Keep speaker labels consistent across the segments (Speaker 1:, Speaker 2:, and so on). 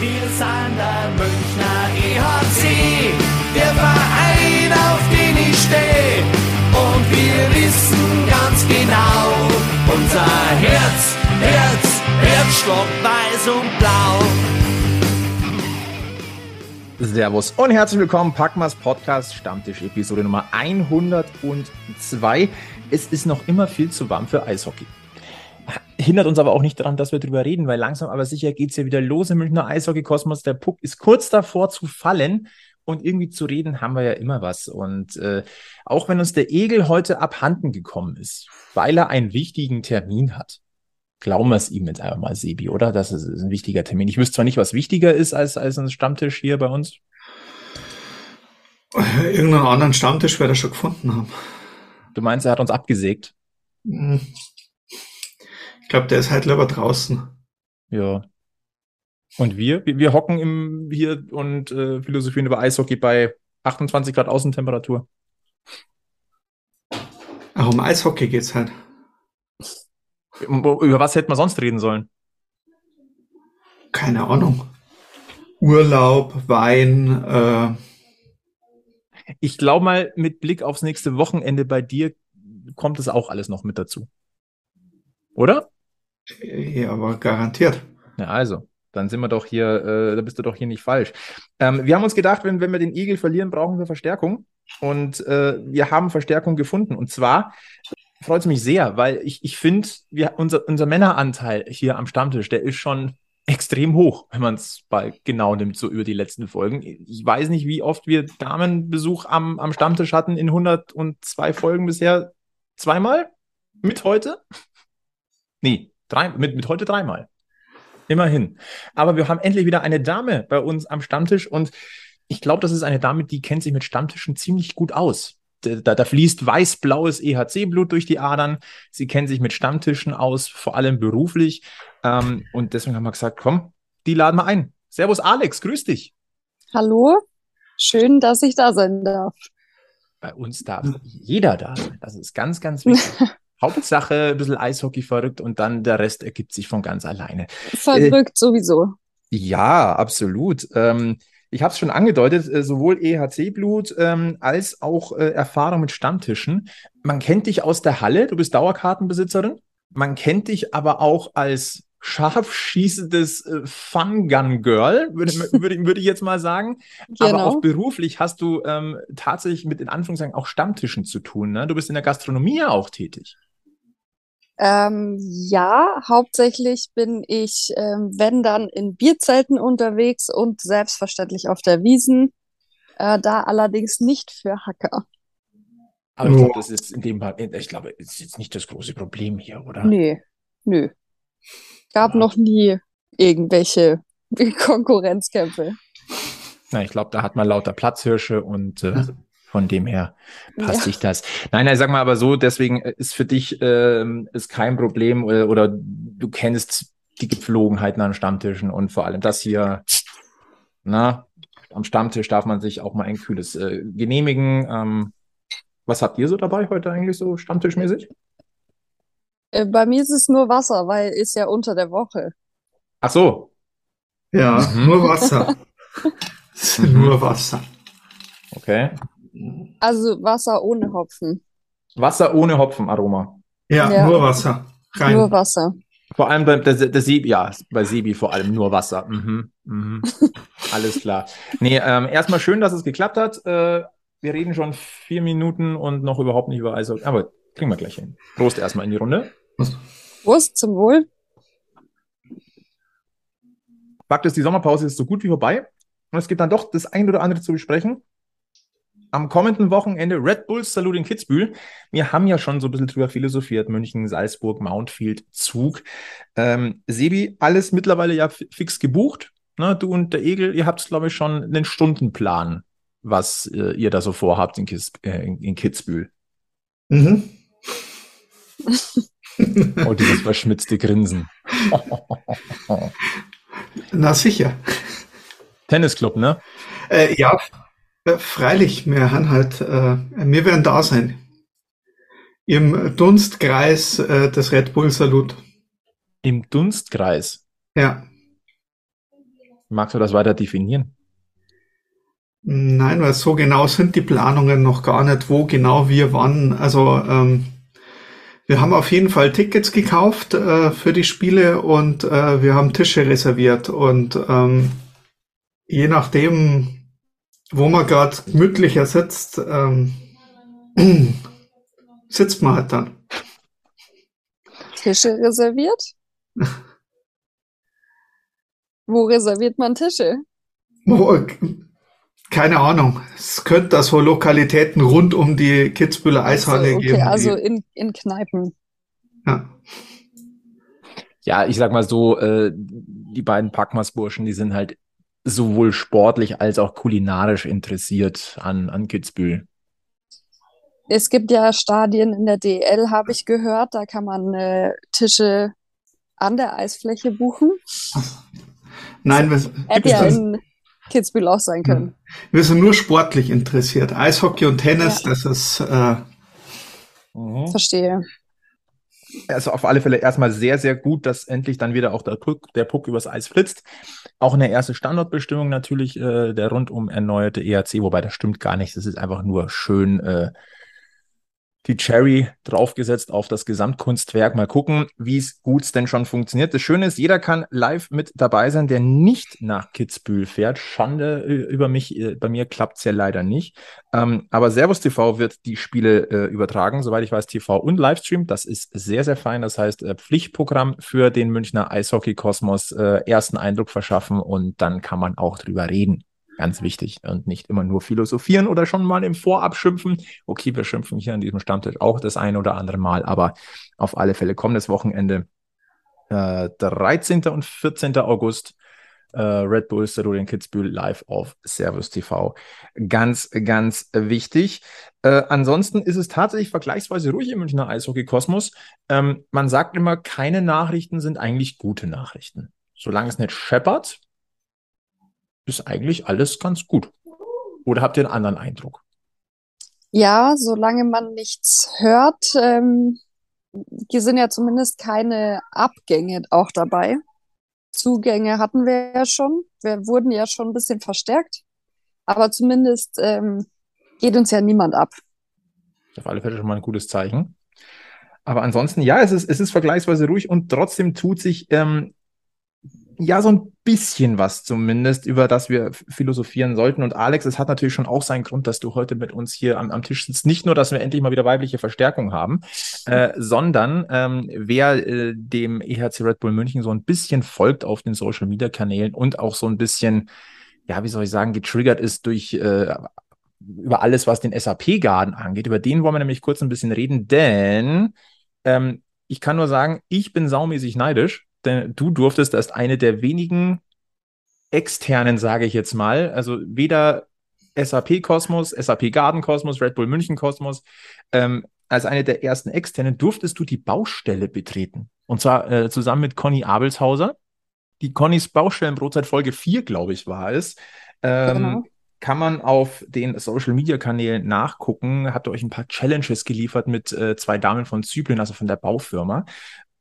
Speaker 1: Wir sind der Münchner EHC, der Verein, auf den ich stehe. Und wir wissen ganz genau, unser Herz, Herz, Herzstock, weiß und blau.
Speaker 2: Servus und herzlich willkommen, Packmas Podcast Stammtisch Episode Nummer 102. Es ist noch immer viel zu warm für Eishockey. Hindert uns aber auch nicht daran, dass wir drüber reden, weil langsam aber sicher geht's ja wieder los im Münchner Eishockey-Kosmos. Der Puck ist kurz davor zu fallen und irgendwie zu reden haben wir ja immer was. Und äh, auch wenn uns der Egel heute abhanden gekommen ist, weil er einen wichtigen Termin hat, glauben wir es ihm jetzt einfach mal, Sebi, oder? Das ist, ist ein wichtiger Termin. Ich wüsste zwar nicht, was wichtiger ist als, als ein Stammtisch hier bei uns.
Speaker 3: Irgendeinen anderen Stammtisch werde ich schon gefunden haben.
Speaker 2: Du meinst, er hat uns abgesägt?
Speaker 3: Ich glaube, der ist halt lieber draußen.
Speaker 2: Ja. Und wir? Wir, wir hocken im, hier und äh, philosophieren über Eishockey bei 28 Grad Außentemperatur.
Speaker 3: Ach, um Eishockey geht's halt.
Speaker 2: Über was hätten wir sonst reden sollen?
Speaker 3: Keine Ahnung. Urlaub, Wein, äh,
Speaker 2: Ich glaube mal, mit Blick aufs nächste Wochenende bei dir kommt es auch alles noch mit dazu. Oder?
Speaker 3: Ja, aber garantiert.
Speaker 2: Ja, also, dann sind wir doch hier, äh, da bist du doch hier nicht falsch. Ähm, wir haben uns gedacht, wenn, wenn wir den Igel verlieren, brauchen wir Verstärkung. Und äh, wir haben Verstärkung gefunden. Und zwar freut es mich sehr, weil ich, ich finde, unser, unser Männeranteil hier am Stammtisch, der ist schon extrem hoch, wenn man es mal genau nimmt, so über die letzten Folgen. Ich weiß nicht, wie oft wir Damenbesuch am, am Stammtisch hatten in 102 Folgen bisher. Zweimal? Mit heute? Nee, drei, mit, mit heute dreimal. Immerhin. Aber wir haben endlich wieder eine Dame bei uns am Stammtisch und ich glaube, das ist eine Dame, die kennt sich mit Stammtischen ziemlich gut aus. Da, da fließt weiß-blaues EHC-Blut durch die Adern. Sie kennt sich mit Stammtischen aus, vor allem beruflich. Ähm, und deswegen haben wir gesagt, komm, die laden wir ein. Servus Alex, grüß dich.
Speaker 4: Hallo, schön, dass ich da sein darf.
Speaker 2: Bei uns darf jeder da sein. Das ist ganz, ganz wichtig. Hauptsache ein bisschen Eishockey verrückt und dann der Rest ergibt sich von ganz alleine.
Speaker 4: Verrückt äh, sowieso.
Speaker 2: Ja, absolut. Ähm, ich habe es schon angedeutet, äh, sowohl EHC-Blut ähm, als auch äh, Erfahrung mit Stammtischen. Man kennt dich aus der Halle, du bist Dauerkartenbesitzerin. Man kennt dich aber auch als scharf schießendes äh, Fun-Gun-Girl, würde, würde, würde ich jetzt mal sagen.
Speaker 4: Genau.
Speaker 2: Aber auch beruflich hast du ähm, tatsächlich mit in Anführungszeichen auch Stammtischen zu tun. Ne? Du bist in der Gastronomie ja auch tätig.
Speaker 4: Ähm, ja, hauptsächlich bin ich, ähm, wenn dann in Bierzelten unterwegs und selbstverständlich auf der Wiesen. Äh, da allerdings nicht für Hacker.
Speaker 2: Aber ich glaube, das ist in dem Fall, ich glaube, das ist jetzt nicht das große Problem hier, oder?
Speaker 4: Nee, nö. Gab
Speaker 2: Ja.
Speaker 4: noch nie irgendwelche Konkurrenzkämpfe.
Speaker 2: Na, ich glaube, da hat man lauter Platzhirsche und äh. Von dem her passt
Speaker 4: Ja.
Speaker 2: sich das. Nein, nein, sag mal aber so, deswegen äh, ist für dich ähm, ist kein Problem äh, oder du kennst die Gepflogenheiten an Stammtischen und vor allem das hier, na, am Stammtisch darf man sich auch mal ein kühles äh, genehmigen. Ähm, was habt ihr so dabei heute eigentlich so stammtischmäßig?
Speaker 4: Äh, bei mir ist es nur Wasser, weil ist ja unter der Woche.
Speaker 2: Ach so,
Speaker 3: Ja,
Speaker 2: Mhm.
Speaker 3: nur Wasser. Nur Wasser.
Speaker 2: okay.
Speaker 4: Also Wasser ohne Hopfen.
Speaker 2: Wasser ohne Hopfenaroma.
Speaker 3: Ja,
Speaker 4: Ja.
Speaker 3: nur Wasser. Rein.
Speaker 4: Nur Wasser.
Speaker 2: Vor allem bei der, der Sebi, ja, bei Sebi vor allem nur Wasser. Mhm, mhm. Alles klar. Nee, ähm, erstmal schön, dass es geklappt hat. Äh, wir reden schon vier Minuten und noch überhaupt nicht über Eishockey. Aber kriegen wir gleich hin. Prost erstmal in die Runde.
Speaker 4: Prost zum Wohl.
Speaker 2: Fakt ist, die Sommerpause ist so gut wie vorbei. Und es gibt dann doch das ein oder andere zu besprechen. Am kommenden Wochenende Red Bulls Salut in Kitzbühel. Wir haben ja schon so ein bisschen drüber philosophiert. München, Salzburg, Mountfield, Zug. Ähm, Sebi, alles mittlerweile ja fi- fix gebucht. Ne, du und der Egel, ihr habt, glaube ich, schon einen Stundenplan, was äh, ihr da so vorhabt in, Kis äh, in, in Kitzbühel.
Speaker 3: Mhm.
Speaker 2: Oh, dieses verschmitzte Grinsen.
Speaker 3: Na sicher.
Speaker 2: Tennisclub, ne?
Speaker 3: Äh, ja, freilich, wir haben halt, äh, wir werden da sein. Im Dunstkreis äh, des Red Bull Salut.
Speaker 2: Im Dunstkreis.
Speaker 3: Ja.
Speaker 2: Magst du das weiter definieren?
Speaker 3: Nein, weil so genau sind die Planungen noch gar nicht, wo genau wir wann. Also ähm, wir haben auf jeden Fall Tickets gekauft äh, für die Spiele und äh, wir haben Tische reserviert. Und ähm, je nachdem, wo man gerade gemütlicher sitzt, ähm, sitzt man halt dann.
Speaker 4: Tische reserviert? Wo reserviert man Tische?
Speaker 3: Wo, keine Ahnung. Es könnte da so Lokalitäten rund um die Kitzbüheler Eishalle
Speaker 4: so, okay,
Speaker 3: geben.
Speaker 4: also in, in Kneipen.
Speaker 3: Ja.
Speaker 2: Ja, ich sag mal so, äh, die beiden Packmas-Burschen, die sind halt sowohl sportlich als auch kulinarisch interessiert an, an Kitzbühel.
Speaker 4: Es gibt ja Stadien in der DL, habe ich gehört. Da kann man äh, Tische an der Eisfläche buchen.
Speaker 3: Nein, wir,
Speaker 4: Hätte ja in Kitzbühel auch sein können.
Speaker 3: wir sind nur sportlich interessiert. Eishockey und Tennis, das ist äh,
Speaker 4: Verstehe.
Speaker 2: Also auf alle Fälle erstmal sehr, sehr gut, dass endlich dann wieder auch der Puck, der Puck übers Eis flitzt. Auch eine erste Standortbestimmung natürlich, äh, der rundum erneuerte ERC, wobei das stimmt gar nicht. Das ist einfach nur schön äh, die Cherry draufgesetzt auf das Gesamtkunstwerk. Mal gucken, wie es gut denn schon funktioniert. Das Schöne ist, jeder kann live mit dabei sein, der nicht nach Kitzbühel fährt. Schande äh, über mich, äh, bei mir klappt es ja leider nicht. Ähm, aber Servus TV wird die Spiele äh, übertragen, soweit ich weiß, TV und Livestream. Das ist sehr, sehr fein. Das heißt, äh, Pflichtprogramm für den Münchner Eishockey-Kosmos, äh, ersten Eindruck verschaffen und dann kann man auch drüber reden. Ganz wichtig und nicht immer nur philosophieren oder schon mal im Vorab schimpfen. Okay, wir schimpfen hier an diesem Stammtisch auch das eine oder andere Mal, aber auf alle Fälle kommendes Wochenende, äh, 13. und 14. August, äh, Red Bull Stadion Kitzbühel live auf Servus TV. Ganz, ganz wichtig. Äh, ansonsten ist es tatsächlich vergleichsweise ruhig im Münchner Eishockey-Kosmos. Ähm, man sagt immer, keine Nachrichten sind eigentlich gute Nachrichten. Solange es nicht scheppert, ist eigentlich alles ganz gut. Oder habt ihr einen anderen Eindruck?
Speaker 4: Ja, solange man nichts hört, ähm, hier sind ja zumindest keine Abgänge auch dabei. Zugänge hatten wir ja schon. Wir wurden ja schon ein bisschen verstärkt. Aber zumindest ähm, geht uns ja niemand ab.
Speaker 2: Auf alle Fälle schon mal ein gutes Zeichen. Aber ansonsten, ja, es ist, es ist vergleichsweise ruhig und trotzdem tut sich ähm, ja so ein bisschen was zumindest, über das wir philosophieren sollten. Und Alex, es hat natürlich schon auch seinen Grund, dass du heute mit uns hier am, am Tisch sitzt. Nicht nur, dass wir endlich mal wieder weibliche Verstärkung haben, äh, sondern ähm, wer äh, dem EHC Red Bull München so ein bisschen folgt auf den Social Media Kanälen und auch so ein bisschen, ja, wie soll ich sagen, getriggert ist durch äh, über alles, was den SAP-Garden angeht. Über den wollen wir nämlich kurz ein bisschen reden, denn ähm, ich kann nur sagen, ich bin saumäßig neidisch denn du durftest als eine der wenigen externen, sage ich jetzt mal, also weder SAP Kosmos, SAP Garden Kosmos, Red Bull München Kosmos, ähm, als eine der ersten externen durftest du die Baustelle betreten. Und zwar äh, zusammen mit Conny Abelshauser. Die Connys Baustellenbrotzeit Folge 4, glaube ich, war es. Ähm, genau. Kann man auf den Social Media Kanälen nachgucken. Hat euch ein paar Challenges geliefert mit äh, zwei Damen von Zypern, also von der Baufirma.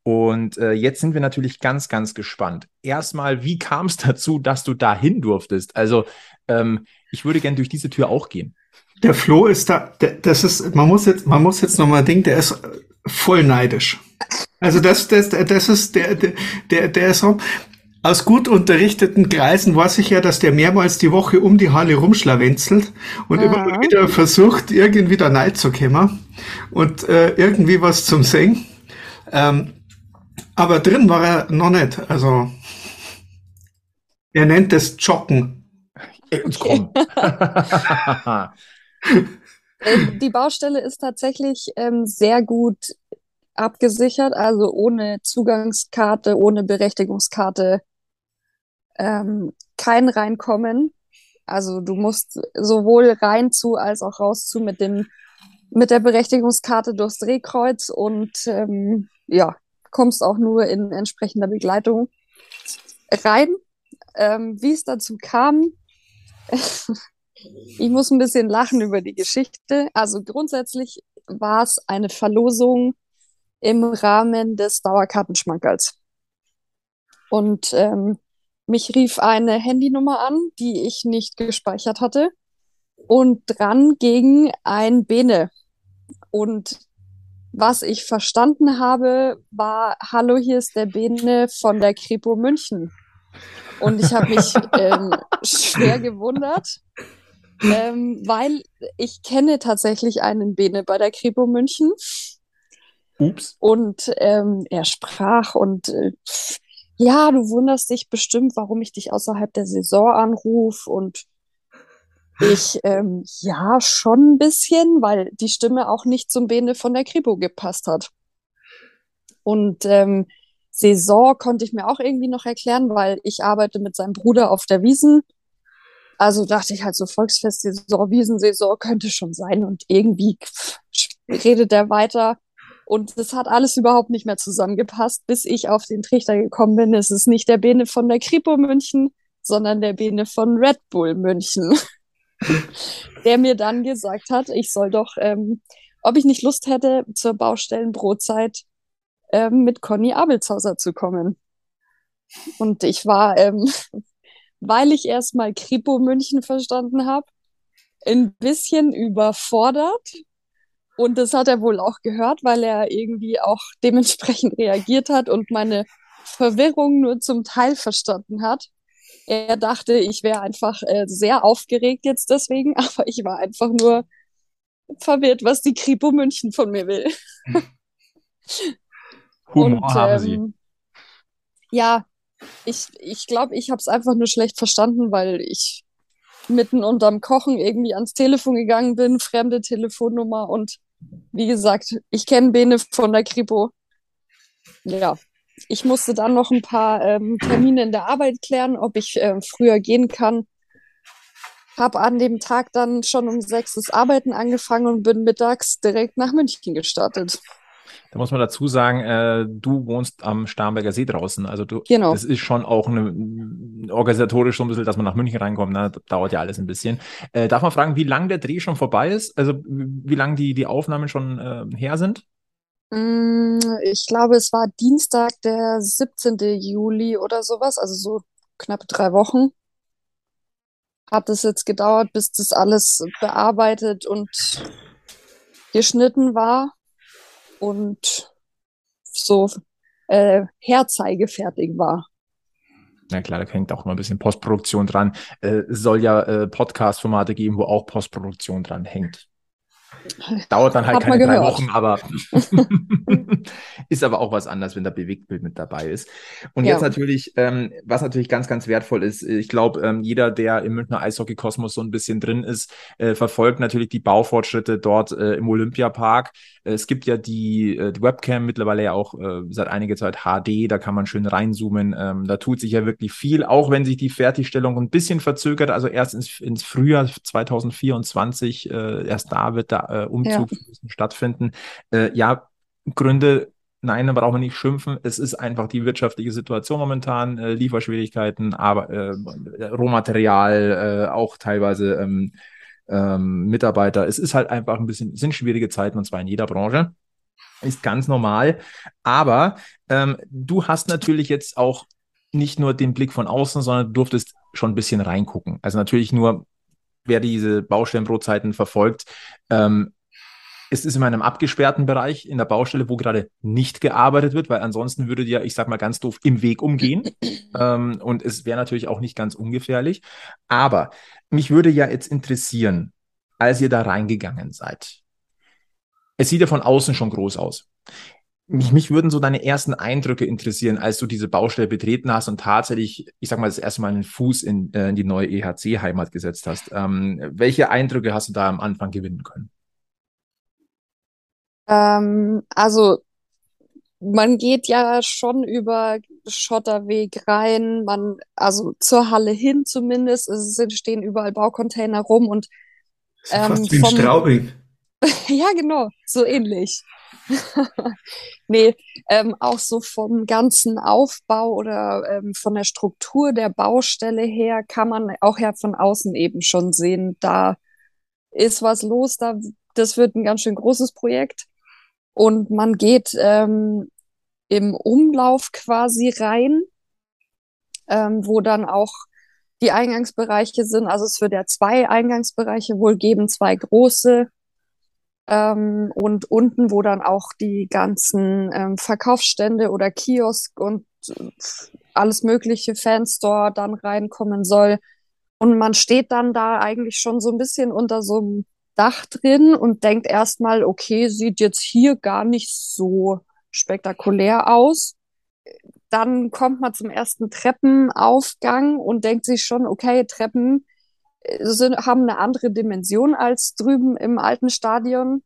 Speaker 2: Und äh, jetzt sind wir natürlich ganz, ganz gespannt. Erstmal, wie kam es dazu, dass du da hin durftest? Also, ähm, ich würde gern durch diese Tür auch gehen.
Speaker 3: Der Flo ist da, der, das ist, man muss jetzt, man muss jetzt nochmal denken, der ist voll neidisch. Also das, das, das ist der, der, der ist so, aus gut unterrichteten Kreisen weiß ich ja, dass der mehrmals die Woche um die Halle rumschlawenzelt und ja. immer wieder versucht, irgendwie da Neid zu kommen und äh, irgendwie was zum Singen. Ähm, aber drin war er noch nicht. Also er nennt es Joggen.
Speaker 2: Jetzt komm.
Speaker 4: Äh, die Baustelle ist tatsächlich ähm, sehr gut abgesichert, also ohne Zugangskarte, ohne Berechtigungskarte ähm, kein Reinkommen. Also du musst sowohl rein zu als auch raus zu mit dem mit der Berechtigungskarte durchs Drehkreuz und ähm, ja, kommst auch nur in entsprechender Begleitung rein. Ähm, wie es dazu kam, ich muss ein bisschen lachen über die Geschichte. Also grundsätzlich war es eine Verlosung im Rahmen des Dauerkartenschmankerls. Und ähm, mich rief eine Handynummer an, die ich nicht gespeichert hatte. Und dran ging ein Bene. Und was ich verstanden habe, war, hallo, hier ist der Bene von der Kripo München. Und ich habe mich ähm, schwer gewundert, ähm, weil ich kenne tatsächlich einen Bene bei der Kripo München.
Speaker 2: Ups.
Speaker 4: Und ähm, er sprach und äh, ja, du wunderst dich bestimmt, warum ich dich außerhalb der Saison anrufe und ich, ähm, ja, schon ein bisschen, weil die Stimme auch nicht zum Bene von der Kripo gepasst hat. Und ähm, Saison konnte ich mir auch irgendwie noch erklären, weil ich arbeite mit seinem Bruder auf der Wiesen. Also dachte ich halt so Volksfest-Saison, Wiesensaison könnte schon sein. Und irgendwie pff, redet er weiter. Und das hat alles überhaupt nicht mehr zusammengepasst, bis ich auf den Trichter gekommen bin. Es ist nicht der Bene von der Kripo München, sondern der Bene von Red Bull München. Der mir dann gesagt hat, ich soll doch, ähm, ob ich nicht Lust hätte, zur Baustellenbrotzeit ähm, mit Conny Abelshauser zu kommen. Und ich war, ähm, weil ich erstmal Kripo München verstanden habe, ein bisschen überfordert. Und das hat er wohl auch gehört, weil er irgendwie auch dementsprechend reagiert hat und meine Verwirrung nur zum Teil verstanden hat. Er dachte, ich wäre einfach äh, sehr aufgeregt jetzt deswegen, aber ich war einfach nur verwirrt, was die Kripo München von mir will.
Speaker 2: Humor Und, haben Sie.
Speaker 4: Ähm, ja, ich ich, glaube, ich habe es einfach nur schlecht verstanden, weil ich mitten unterm Kochen irgendwie ans Telefon gegangen bin, fremde Telefonnummer und wie gesagt, ich kenne Bene von der Kripo. Ja, ich musste dann noch ein paar ähm, Termine in der Arbeit klären, ob ich äh, früher gehen kann. Habe an dem Tag dann schon um sechs das Arbeiten angefangen und bin mittags direkt nach München gestartet.
Speaker 2: Da muss man dazu sagen, äh, du wohnst am Starnberger See draußen. Also du,
Speaker 4: genau.
Speaker 2: das ist schon auch eine, organisatorisch so ein bisschen, dass man nach München reinkommt. Ne? Das dauert ja alles ein bisschen. Äh, darf man fragen, wie lange der Dreh schon vorbei ist? Also wie lange die, die Aufnahmen schon äh, her sind?
Speaker 4: Mm, ich glaube, es war Dienstag, der 17. Juli oder sowas, also so knapp drei Wochen. Hat es jetzt gedauert, bis das alles bearbeitet und geschnitten war und so äh, herzeigefertig war.
Speaker 2: Na klar, da hängt auch immer ein bisschen Postproduktion dran. Äh, soll ja äh, Podcast-Formate geben, wo auch Postproduktion dran hängt. Dauert dann halt Hat keine drei Wochen, aber ist aber auch was anderes, wenn da Bewegtbild mit dabei ist. Und ja. jetzt natürlich, ähm, was natürlich ganz, ganz wertvoll ist, ich glaube, ähm, jeder, der im Münchner Eishockey-Kosmos so ein bisschen drin ist, äh, verfolgt natürlich die Baufortschritte dort äh, im Olympiapark. Es gibt ja die, äh, die Webcam mittlerweile ja auch äh, seit einiger Zeit HD, da kann man schön reinzoomen. Ähm, da tut sich ja wirklich viel, auch wenn sich die Fertigstellung ein bisschen verzögert, also erst ins, ins Frühjahr 2024, äh, erst da wird der äh, Umzug ja. stattfinden. Äh, ja, Gründe Nein, da brauchen wir nicht schimpfen. Es ist einfach die wirtschaftliche Situation momentan, äh, Lieferschwierigkeiten, aber äh, Rohmaterial, äh, auch teilweise ähm, ähm, Mitarbeiter. Es ist halt einfach ein bisschen, sind schwierige Zeiten und zwar in jeder Branche. Ist ganz normal. Aber ähm, du hast natürlich jetzt auch nicht nur den Blick von außen, sondern du durftest schon ein bisschen reingucken. Also natürlich nur, wer diese Baustellenbrotzeiten verfolgt, ähm, es ist in einem abgesperrten Bereich in der Baustelle, wo gerade nicht gearbeitet wird, weil ansonsten würde dir, ich sag mal ganz doof, im Weg umgehen. ähm, und es wäre natürlich auch nicht ganz ungefährlich. Aber mich würde ja jetzt interessieren, als ihr da reingegangen seid. Es sieht ja von außen schon groß aus. Mich, mich würden so deine ersten Eindrücke interessieren, als du diese Baustelle betreten hast und tatsächlich, ich sag mal, das erste Mal einen Fuß in, äh, in die neue EHC-Heimat gesetzt hast. Ähm, welche Eindrücke hast du da am Anfang gewinnen können?
Speaker 4: Ähm, also man geht ja schon über Schotterweg rein, man, also zur Halle hin zumindest, es stehen überall Baucontainer rum und
Speaker 3: ähm, fast wie ein Straubing.
Speaker 4: ja, genau, so ähnlich. nee, ähm, auch so vom ganzen Aufbau oder ähm, von der Struktur der Baustelle her kann man auch ja von außen eben schon sehen, da ist was los, da, das wird ein ganz schön großes Projekt. Und man geht ähm, im Umlauf quasi rein. ähm, wo dann auch die Eingangsbereiche sind. Also es wird ja zwei Eingangsbereiche wohl geben, zwei große. Ähm, und unten, wo dann auch die ganzen ähm, Verkaufsstände oder Kiosk und äh, alles mögliche Fanstore dann reinkommen soll. Und man steht dann da eigentlich schon so ein bisschen unter so einem Dach drin und denkt erstmal, okay, sieht jetzt hier gar nicht so spektakulär aus. Dann kommt man zum ersten Treppenaufgang und denkt sich schon, okay, Treppen sind, haben eine andere Dimension als drüben im alten Stadion,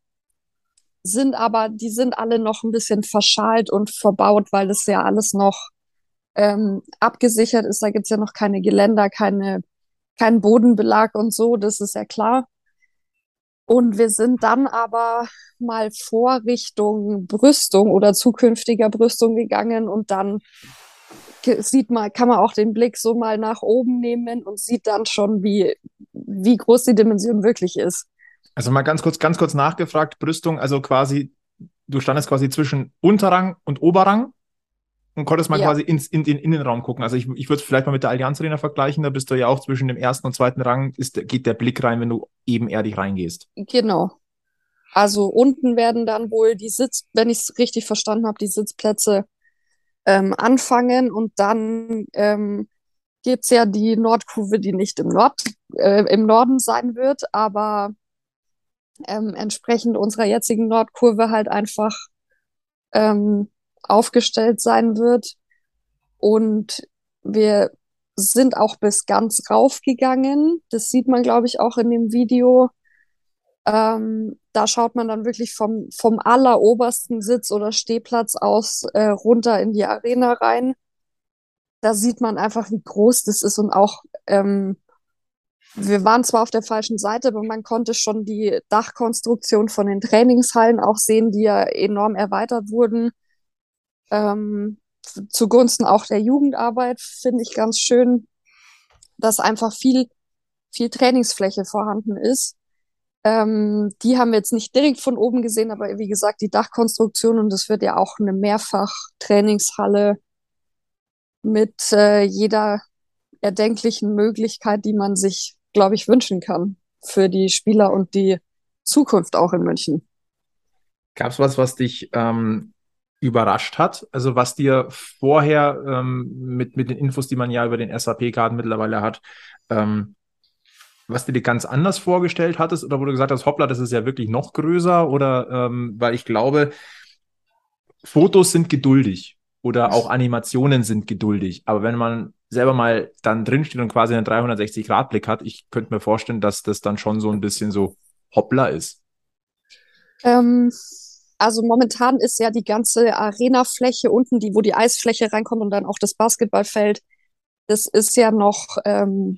Speaker 4: sind aber, die sind alle noch ein bisschen verschalt und verbaut, weil das ja alles noch ähm, abgesichert ist. Da gibt's ja noch keine Geländer, keine, keinen Bodenbelag und so, das ist ja klar. Und wir sind dann aber mal vor Richtung Brüstung oder zukünftiger Brüstung gegangen und dann sieht man, kann man auch den Blick so mal nach oben nehmen und sieht dann schon, wie, wie groß die Dimension wirklich ist.
Speaker 2: Also mal ganz kurz, ganz kurz nachgefragt, Brüstung, also quasi, du standest quasi zwischen Unterrang und Oberrang und konntest mal ja. quasi ins, in den Innenraum gucken. Also ich, ich würde es vielleicht mal mit der Allianz Arena vergleichen, da bist du ja auch zwischen dem ersten und zweiten Rang, ist, geht der Blick rein, wenn du ebenerdig reingehst.
Speaker 4: Genau. Also unten werden dann wohl die Sitz, wenn ich es richtig verstanden habe, die Sitzplätze ähm, anfangen und dann ähm, gibt es ja die Nordkurve, die nicht im, Nord, äh, im Norden sein wird, aber ähm, entsprechend unserer jetzigen Nordkurve halt einfach ähm, aufgestellt sein wird. Und wir sind auch bis ganz raufgegangen. Das sieht man, glaube ich, auch in dem Video. Ähm, da schaut man dann wirklich vom, vom allerobersten Sitz oder Stehplatz aus äh, runter in die Arena rein. Da sieht man einfach, wie groß das ist und auch, ähm, wir waren zwar auf der falschen Seite, aber man konnte schon die Dachkonstruktion von den Trainingshallen auch sehen, die ja enorm erweitert wurden ähm, zugunsten auch der Jugendarbeit finde ich ganz schön, dass einfach viel, viel Trainingsfläche vorhanden ist. Ähm, die haben wir jetzt nicht direkt von oben gesehen, aber wie gesagt, die Dachkonstruktion und es wird ja auch eine Mehrfach-Trainingshalle mit äh, jeder erdenklichen Möglichkeit, die man sich, glaube ich, wünschen kann für die Spieler und die Zukunft auch in München.
Speaker 2: Gab es was, was dich ähm, überrascht hat? Also was dir vorher ähm, mit, mit den Infos, die man ja über den SAP-Karten mittlerweile hat, ähm, was du dir ganz anders vorgestellt hattest oder wo du gesagt hast, hoppla, das ist ja wirklich noch größer oder ähm, weil ich glaube, Fotos sind geduldig oder auch Animationen sind geduldig, aber wenn man selber mal dann drinsteht und quasi einen 360-Grad-Blick hat, ich könnte mir vorstellen, dass das dann schon so ein bisschen so hoppla ist.
Speaker 4: Ähm, also momentan ist ja die ganze Arena-Fläche unten, die, wo die Eisfläche reinkommt und dann auch das Basketballfeld, das ist ja noch ähm,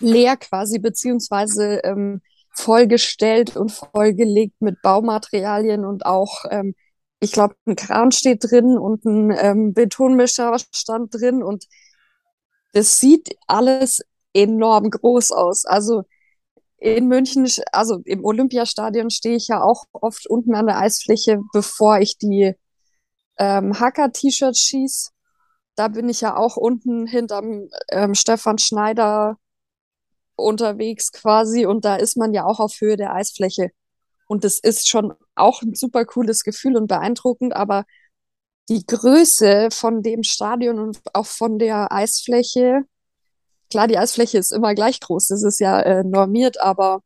Speaker 4: leer quasi, beziehungsweise ähm, vollgestellt und vollgelegt mit Baumaterialien und auch, ähm, ich glaube, ein Kran steht drin und ein ähm, Betonmischer stand drin und das sieht alles enorm groß aus. Also in München, also im Olympiastadion stehe ich ja auch oft unten an der Eisfläche, bevor ich die ähm, Hacker-T-Shirts schieße. Da bin ich ja auch unten hinterm ähm, Stefan Schneider unterwegs quasi und da ist man ja auch auf Höhe der Eisfläche. Und das ist schon auch ein super cooles Gefühl und beeindruckend, aber die Größe von dem Stadion und auch von der Eisfläche, Klar, die Eisfläche ist immer gleich groß, das ist ja äh, normiert, aber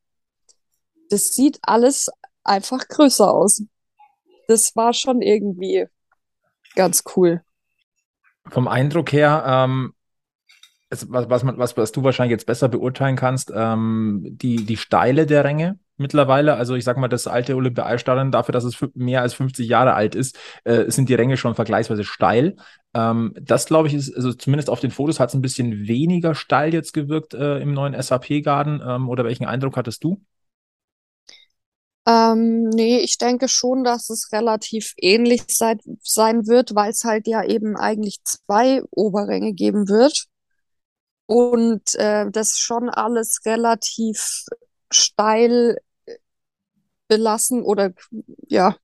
Speaker 4: das sieht alles einfach größer aus. Das war schon irgendwie ganz cool.
Speaker 2: Vom Eindruck her, ähm, was, was, was, was du wahrscheinlich jetzt besser beurteilen kannst, ähm, die, die Steile der Ränge mittlerweile. Also ich sag mal, das alte Olympiastadion, dafür, dass es mehr als 50 Jahre alt ist, äh, sind die Ränge schon vergleichsweise steil. Ähm, das glaube ich ist, also zumindest auf den Fotos hat es ein bisschen weniger steil jetzt gewirkt äh, im neuen SAP-Garden. Ähm, oder welchen Eindruck hattest du?
Speaker 4: Ähm, nee, ich denke schon, dass es relativ ähnlich sei, sein wird, weil es halt ja eben eigentlich zwei Oberränge geben wird. Und äh, das schon alles relativ steil belassen oder ja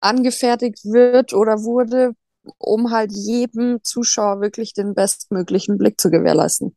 Speaker 4: angefertigt wird oder wurde um halt jedem Zuschauer wirklich den bestmöglichen Blick zu gewährleisten.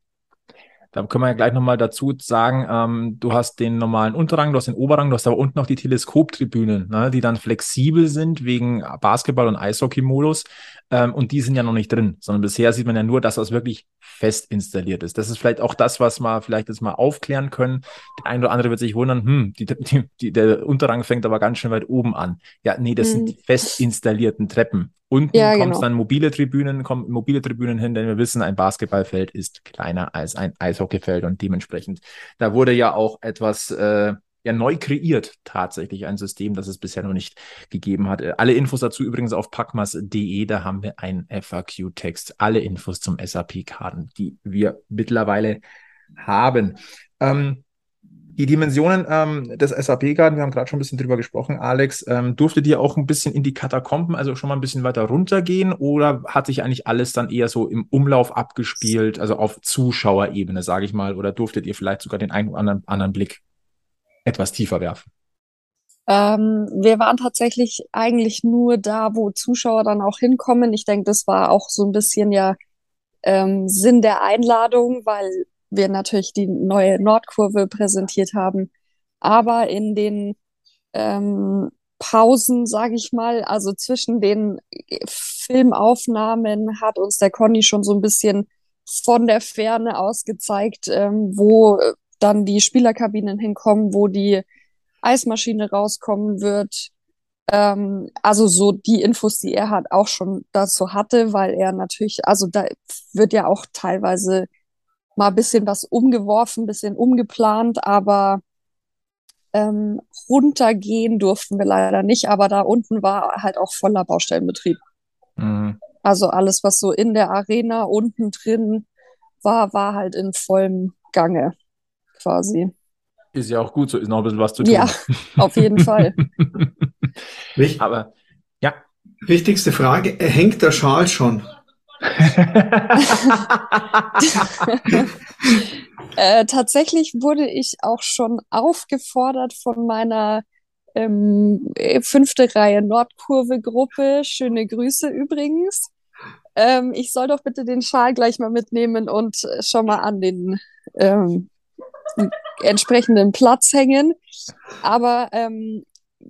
Speaker 2: Da können wir ja gleich nochmal dazu sagen, ähm, du hast den normalen Unterrang, du hast den Oberrang, du hast aber unten noch die Teleskoptribünen, ne, die dann flexibel sind wegen Basketball- und Eishockey-Modus. Ähm, und die sind ja noch nicht drin, sondern bisher sieht man ja nur, dass das wirklich fest installiert ist. Das ist vielleicht auch das, was wir vielleicht jetzt mal aufklären können. Der eine oder andere wird sich wundern, hm, die, die, die, der Unterrang fängt aber ganz schön weit oben an. Ja, nee, das hm. sind die fest installierten Treppen. Unten ja, kommt genau. dann mobile Tribünen, kommen mobile Tribünen hin, denn wir wissen, ein Basketballfeld ist kleiner als ein Eishockeyfeld und dementsprechend, da wurde ja auch etwas äh, ja neu kreiert, tatsächlich ein System, das es bisher noch nicht gegeben hat. Alle Infos dazu übrigens auf packmas.de, da haben wir einen FAQ-Text, alle Infos zum SAP-Karten, die wir mittlerweile haben. Ähm, die Dimensionen ähm, des SAP-Karten, wir haben gerade schon ein bisschen drüber gesprochen, Alex, ähm, durfte dir auch ein bisschen in die Katakomben, also schon mal ein bisschen weiter runtergehen oder hat sich eigentlich alles dann eher so im Umlauf abgespielt, also auf Zuschauerebene, sage ich mal, oder durftet ihr vielleicht sogar den einen oder anderen, anderen Blick etwas tiefer werfen?
Speaker 4: Ähm, wir waren tatsächlich eigentlich nur da, wo Zuschauer dann auch hinkommen. Ich denke, das war auch so ein bisschen ja ähm, Sinn der Einladung, weil wir natürlich die neue Nordkurve präsentiert haben. Aber in den ähm, Pausen, sage ich mal, also zwischen den Filmaufnahmen hat uns der Conny schon so ein bisschen von der Ferne aus gezeigt, ähm, wo dann die Spielerkabinen hinkommen, wo die Eismaschine rauskommen wird. Ähm, also so die Infos, die er hat, auch schon dazu hatte, weil er natürlich, also da wird ja auch teilweise mal ein bisschen was umgeworfen, ein bisschen umgeplant, aber ähm, runtergehen durften wir leider nicht, aber da unten war halt auch voller Baustellenbetrieb. Mhm. Also alles, was so in der Arena unten drin war, war halt in vollem Gange quasi.
Speaker 2: Ist ja auch gut, so ist noch ein bisschen was zu tun.
Speaker 4: Ja, auf jeden Fall.
Speaker 2: Aber ja.
Speaker 3: Wichtigste Frage, hängt der Schal schon?
Speaker 4: äh, tatsächlich wurde ich auch schon aufgefordert von meiner ähm, fünfte Reihe Nordkurve-Gruppe. Schöne Grüße übrigens. Ähm, ich soll doch bitte den Schal gleich mal mitnehmen und schon mal an den ähm, entsprechenden Platz hängen. Aber ähm,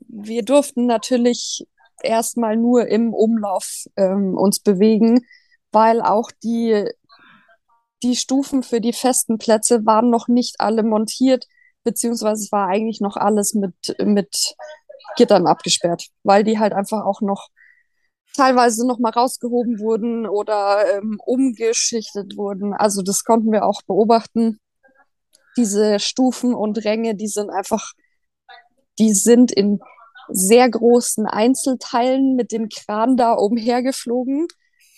Speaker 4: wir durften natürlich erstmal nur im Umlauf ähm, uns bewegen, weil auch die, die Stufen für die festen Plätze waren noch nicht alle montiert, beziehungsweise es war eigentlich noch alles mit, mit Gittern abgesperrt, weil die halt einfach auch noch teilweise noch mal rausgehoben wurden oder ähm, umgeschichtet wurden. Also das konnten wir auch beobachten diese Stufen und Ränge, die sind einfach, die sind in sehr großen Einzelteilen mit dem Kran da umhergeflogen.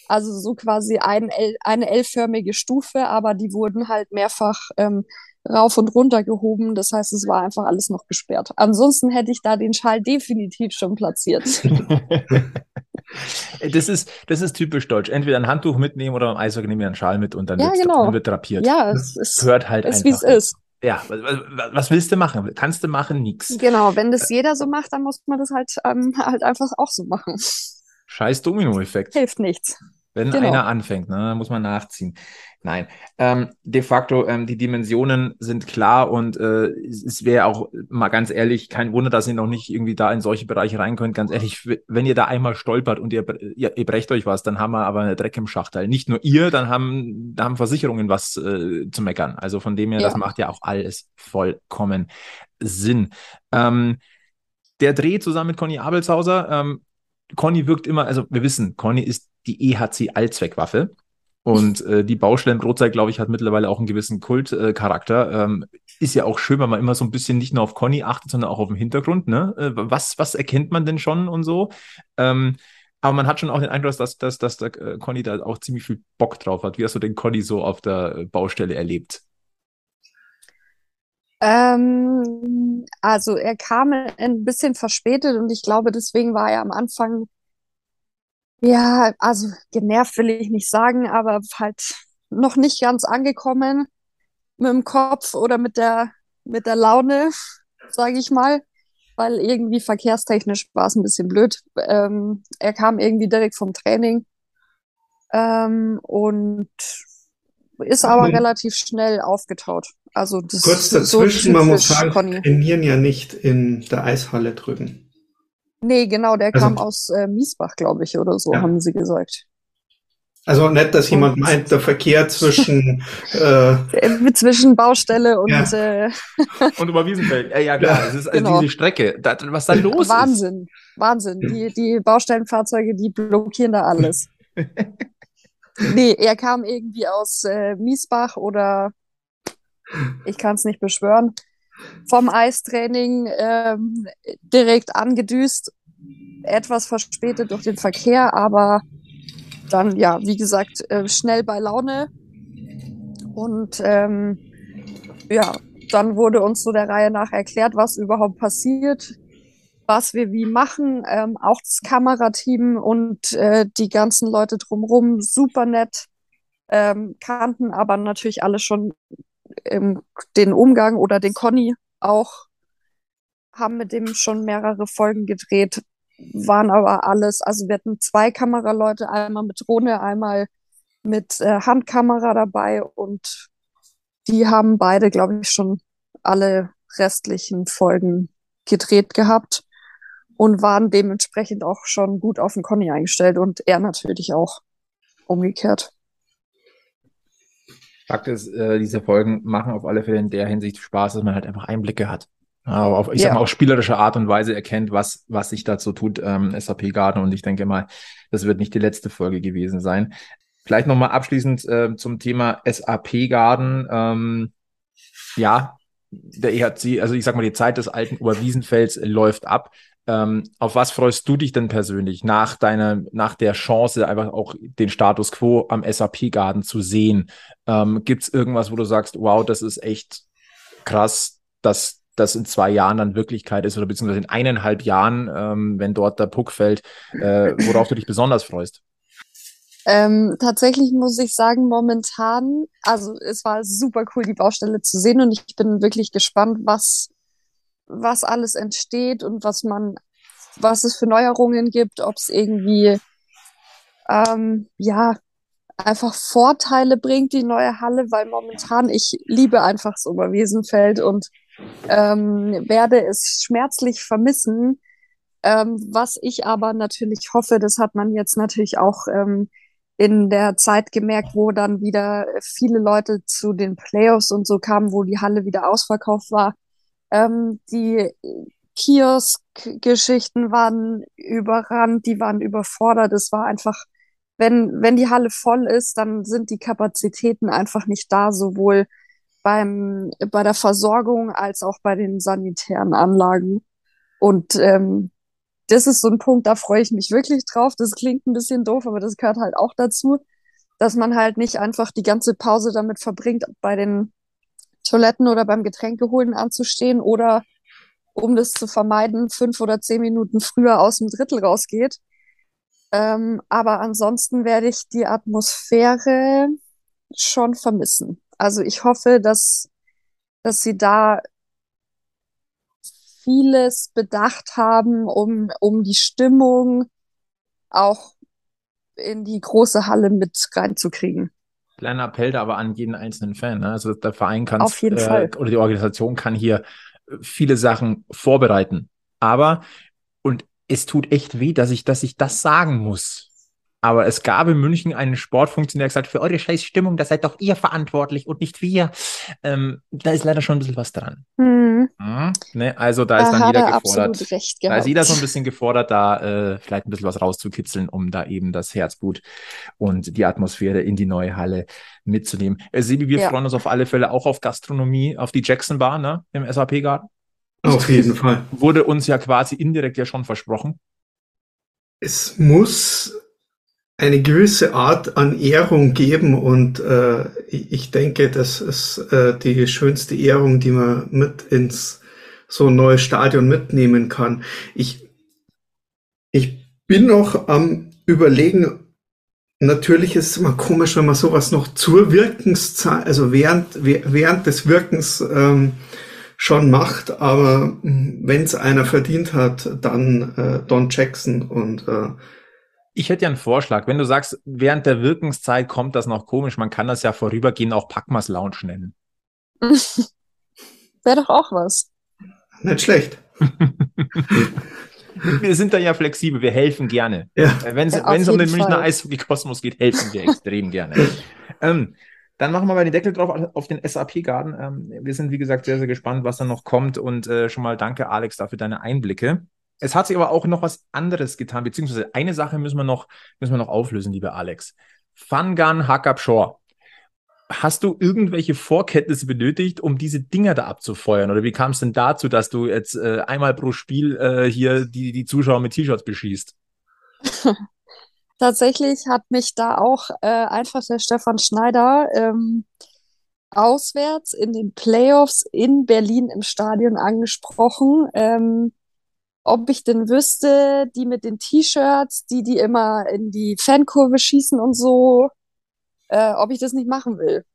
Speaker 4: Also so quasi ein L, eine L-förmige Stufe, aber die wurden halt mehrfach ähm, rauf und runter gehoben. Das heißt, es war einfach alles noch gesperrt. Ansonsten hätte ich da den Schal definitiv schon platziert.
Speaker 2: Das ist, das ist typisch deutsch. Entweder ein Handtuch mitnehmen oder beim Eishockey nehmen wir einen Schal mit und dann,
Speaker 4: ja, genau.
Speaker 2: dann wird drapiert.
Speaker 4: Ja, es ist,
Speaker 2: hört halt
Speaker 4: ist, einfach. Wie es ist.
Speaker 2: Ja, was, willst du machen? Kannst du machen? Nix.
Speaker 4: Genau, wenn das jeder so macht, dann muss man das halt, ähm, halt einfach auch so machen.
Speaker 2: Scheiß Domino-Effekt.
Speaker 4: Hilft nichts.
Speaker 2: Wenn genau. einer anfängt, ne, muss man nachziehen. Nein, ähm, de facto, ähm, die Dimensionen sind klar und äh, es wäre auch mal ganz ehrlich, kein Wunder, dass ihr noch nicht irgendwie da in solche Bereiche rein könnt. Ganz ehrlich, wenn ihr da einmal stolpert und ihr, ihr, ihr brecht euch was, dann haben wir aber eine Dreck im Schachteil. Nicht nur ihr, dann haben, da haben Versicherungen was äh, zu meckern. Also von dem her, ja. das macht ja auch alles vollkommen Sinn. Ähm, der Dreh zusammen mit Conny Abelshauser, ähm, Conny wirkt immer, also wir wissen, Conny ist die EHC Allzweckwaffe. Und äh, die Baustellenbrotzeit, glaube ich, hat mittlerweile auch einen gewissen Kultcharakter. Äh, ähm, ist ja auch schön, wenn man immer so ein bisschen nicht nur auf Conny achtet, sondern auch auf den Hintergrund. Ne? Äh, was, was erkennt man denn schon und so? Ähm, aber man hat schon auch den Eindruck, dass, dass, dass der äh, Conny da auch ziemlich viel Bock drauf hat. Wie hast du den Conny so auf der Baustelle erlebt?
Speaker 4: Ähm, also er kam ein bisschen verspätet und ich glaube, deswegen war er am Anfang ja, also genervt will ich nicht sagen, aber halt noch nicht ganz angekommen mit dem Kopf oder mit der, mit der Laune, sage ich mal. weil irgendwie verkehrstechnisch war es ein bisschen blöd. Ähm, er kam irgendwie direkt vom Training ähm, und ist aber
Speaker 3: Mhm.
Speaker 4: relativ schnell aufgetaut. Also das
Speaker 3: Kurz
Speaker 4: ist so
Speaker 3: dazwischen, man muss sagen, trainieren ja nicht in der Eishalle drüben.
Speaker 4: Nee, genau, der
Speaker 3: Also-
Speaker 4: kam aus äh, Miesbach, glaube ich, oder so,
Speaker 3: Ja.
Speaker 4: haben sie gesagt.
Speaker 3: Also nicht, dass jemand
Speaker 4: Und-
Speaker 3: meint, der Verkehr zwischen äh,
Speaker 4: Äh, Zwischen Baustelle und
Speaker 3: Ja.
Speaker 4: äh,
Speaker 2: Und über Wiesenfeld. Ja, ja klar. Es ist also
Speaker 4: Genau.
Speaker 2: diese Strecke. Da, was da los ist.
Speaker 4: Wahnsinn, Wahnsinn. Die, die Baustellenfahrzeuge, die blockieren da alles. Nee, er kam irgendwie aus äh, Miesbach oder ich kann es nicht beschwören. Vom Eistraining ähm, direkt angedüst, etwas verspätet durch den Verkehr, aber dann, ja, wie gesagt, äh, schnell bei Laune. Und ähm, ja, dann wurde uns so der Reihe nach erklärt, was überhaupt passiert, was wir wie machen. Ähm, auch das Kamerateam und äh, die ganzen Leute drumherum, super nett, ähm, kannten aber natürlich alle schon ähm, den Umgang oder den Conny auch, haben mit dem schon mehrere Folgen gedreht, waren aber alles, also wir hatten zwei Kameraleute, einmal mit Drohne, einmal mit äh, Handkamera dabei und die haben beide, glaube ich, schon alle restlichen Folgen gedreht gehabt und waren dementsprechend auch schon gut auf den Conny eingestellt und er natürlich auch umgekehrt.
Speaker 2: Fakt ist, äh, diese Folgen machen auf alle Fälle in der Hinsicht Spaß, dass man halt einfach Einblicke hat. Aber auf, ich sag
Speaker 4: Ja.
Speaker 2: mal, auf spielerische Art und Weise erkennt, was, was sich dazu tut, ähm, SAP Garden. Und ich denke mal, das wird nicht die letzte Folge gewesen sein. Vielleicht nochmal abschließend äh, zum Thema SAP Garden. Ähm, ja, der EHC, also ich sag mal, die Zeit des alten Oberwiesenfelds läuft ab. Ähm, auf was freust du dich denn persönlich nach deiner, nach der Chance, einfach auch den Status quo am SAP Garden zu sehen? Ähm, Gibt es irgendwas, wo du sagst, wow, das ist echt krass, dass das in zwei Jahren dann Wirklichkeit ist oder beziehungsweise in eineinhalb Jahren, ähm, wenn dort der Puck fällt, äh, worauf du dich besonders freust?
Speaker 4: Ähm, tatsächlich muss ich sagen, momentan, also es war super cool, die Baustelle zu sehen und ich bin wirklich gespannt, was, was alles entsteht und was man, was es für Neuerungen gibt, ob es irgendwie, ähm, ja, einfach Vorteile bringt, die neue Halle, weil momentan ich liebe einfach das Oberwiesenfeld und ähm, werde es schmerzlich vermissen. Ähm, was ich aber natürlich hoffe, das hat man jetzt natürlich auch ähm, in der Zeit gemerkt, wo dann wieder viele Leute zu den Playoffs und so kamen, wo die Halle wieder ausverkauft war. Ähm, die Kiosk-Geschichten waren überrannt, die waren überfordert. Es war einfach, wenn, wenn die Halle voll ist, dann sind die Kapazitäten einfach nicht da, sowohl beim, bei der Versorgung als auch bei den sanitären Anlagen. Und ähm, das ist so ein Punkt, da freue ich mich wirklich drauf. Das klingt ein bisschen doof, aber das gehört halt auch dazu, dass man halt nicht einfach die ganze Pause damit verbringt, bei den Toiletten oder beim Getränke holen anzustehen oder um das zu vermeiden, fünf oder zehn Minuten früher aus dem Drittel rausgeht. Ähm, aber ansonsten werde ich die Atmosphäre schon vermissen. Also ich hoffe, dass, dass sie da vieles bedacht haben, um, um die Stimmung auch in die große Halle mit reinzukriegen.
Speaker 2: Kleiner Appell da aber an jeden einzelnen Fan. Ne? Also der Verein kann
Speaker 4: Auf jeden
Speaker 2: äh,
Speaker 4: Fall.
Speaker 2: oder die Organisation kann hier äh, viele Sachen vorbereiten. Aber, und es tut echt weh, dass ich, dass ich das sagen muss. Aber es gab in München einen Sportfunktionär, der gesagt, für eure scheiß Stimmung, da seid doch ihr verantwortlich und nicht wir. Ähm, da ist leider schon ein bisschen was dran.
Speaker 4: Hm,
Speaker 2: Mhm. Ne? Also da ist
Speaker 4: da
Speaker 2: dann
Speaker 4: hat
Speaker 2: jeder
Speaker 4: er
Speaker 2: gefordert. Da ist jeder so ein bisschen gefordert, da äh, vielleicht ein bisschen was rauszukitzeln, um da eben das Herzblut und die Atmosphäre in die neue Halle mitzunehmen. Äh, Sebi, wir
Speaker 4: Ja.
Speaker 2: freuen uns auf alle Fälle auch auf Gastronomie, auf die Jackson Bar ne, im SAP-Garten.
Speaker 3: Auf jeden Fall.
Speaker 2: Wurde uns ja quasi indirekt ja schon versprochen.
Speaker 3: Es muss eine gewisse Art an Ehrung geben und äh, ich denke, das ist äh, die schönste Ehrung, die man mit ins so ein neues Stadion mitnehmen kann. Ich, ich bin noch am überlegen, natürlich ist es immer komisch, wenn man sowas noch zur Wirkenszeit, also während, während des Wirkens ähm, schon macht, aber wenn es einer verdient hat, dann äh, Don Jackson und äh,
Speaker 2: ich hätte ja einen Vorschlag. Wenn du sagst, während der Wirkungszeit kommt das noch komisch, man kann das ja vorübergehend auch Packmas Lounge nennen.
Speaker 4: Wäre doch auch was.
Speaker 3: Nicht schlecht.
Speaker 2: wir sind da ja flexibel, wir helfen gerne.
Speaker 3: Ja.
Speaker 2: Wenn es
Speaker 4: Ja,
Speaker 2: um den
Speaker 4: jeden
Speaker 2: Münchner
Speaker 4: Fall.
Speaker 2: Eishockey-Kosmos geht, helfen wir extrem gerne. Ähm, dann machen wir mal den Deckel drauf auf den SAP-Garden. Ähm, wir sind, wie gesagt, sehr, sehr gespannt, was da noch kommt. Und äh, schon mal danke, Alex, dafür deine Einblicke. Es hat sich aber auch noch was anderes getan, beziehungsweise eine Sache müssen wir noch, müssen wir noch auflösen, lieber Alex. Fungun Hackup Shore. Hast du irgendwelche Vorkenntnisse benötigt, um diese Dinger da abzufeuern? Oder wie kam es denn dazu, dass du jetzt äh, einmal pro Spiel äh, hier die, die Zuschauer mit T-Shirts beschießt?
Speaker 4: Tatsächlich hat mich da auch äh, einfach der Stefan Schneider ähm, auswärts in den Playoffs in Berlin im Stadion angesprochen, ähm, ob ich denn wüsste, die mit den T-Shirts, die die immer in die Fankurve schießen und so, äh, ob ich das nicht machen will.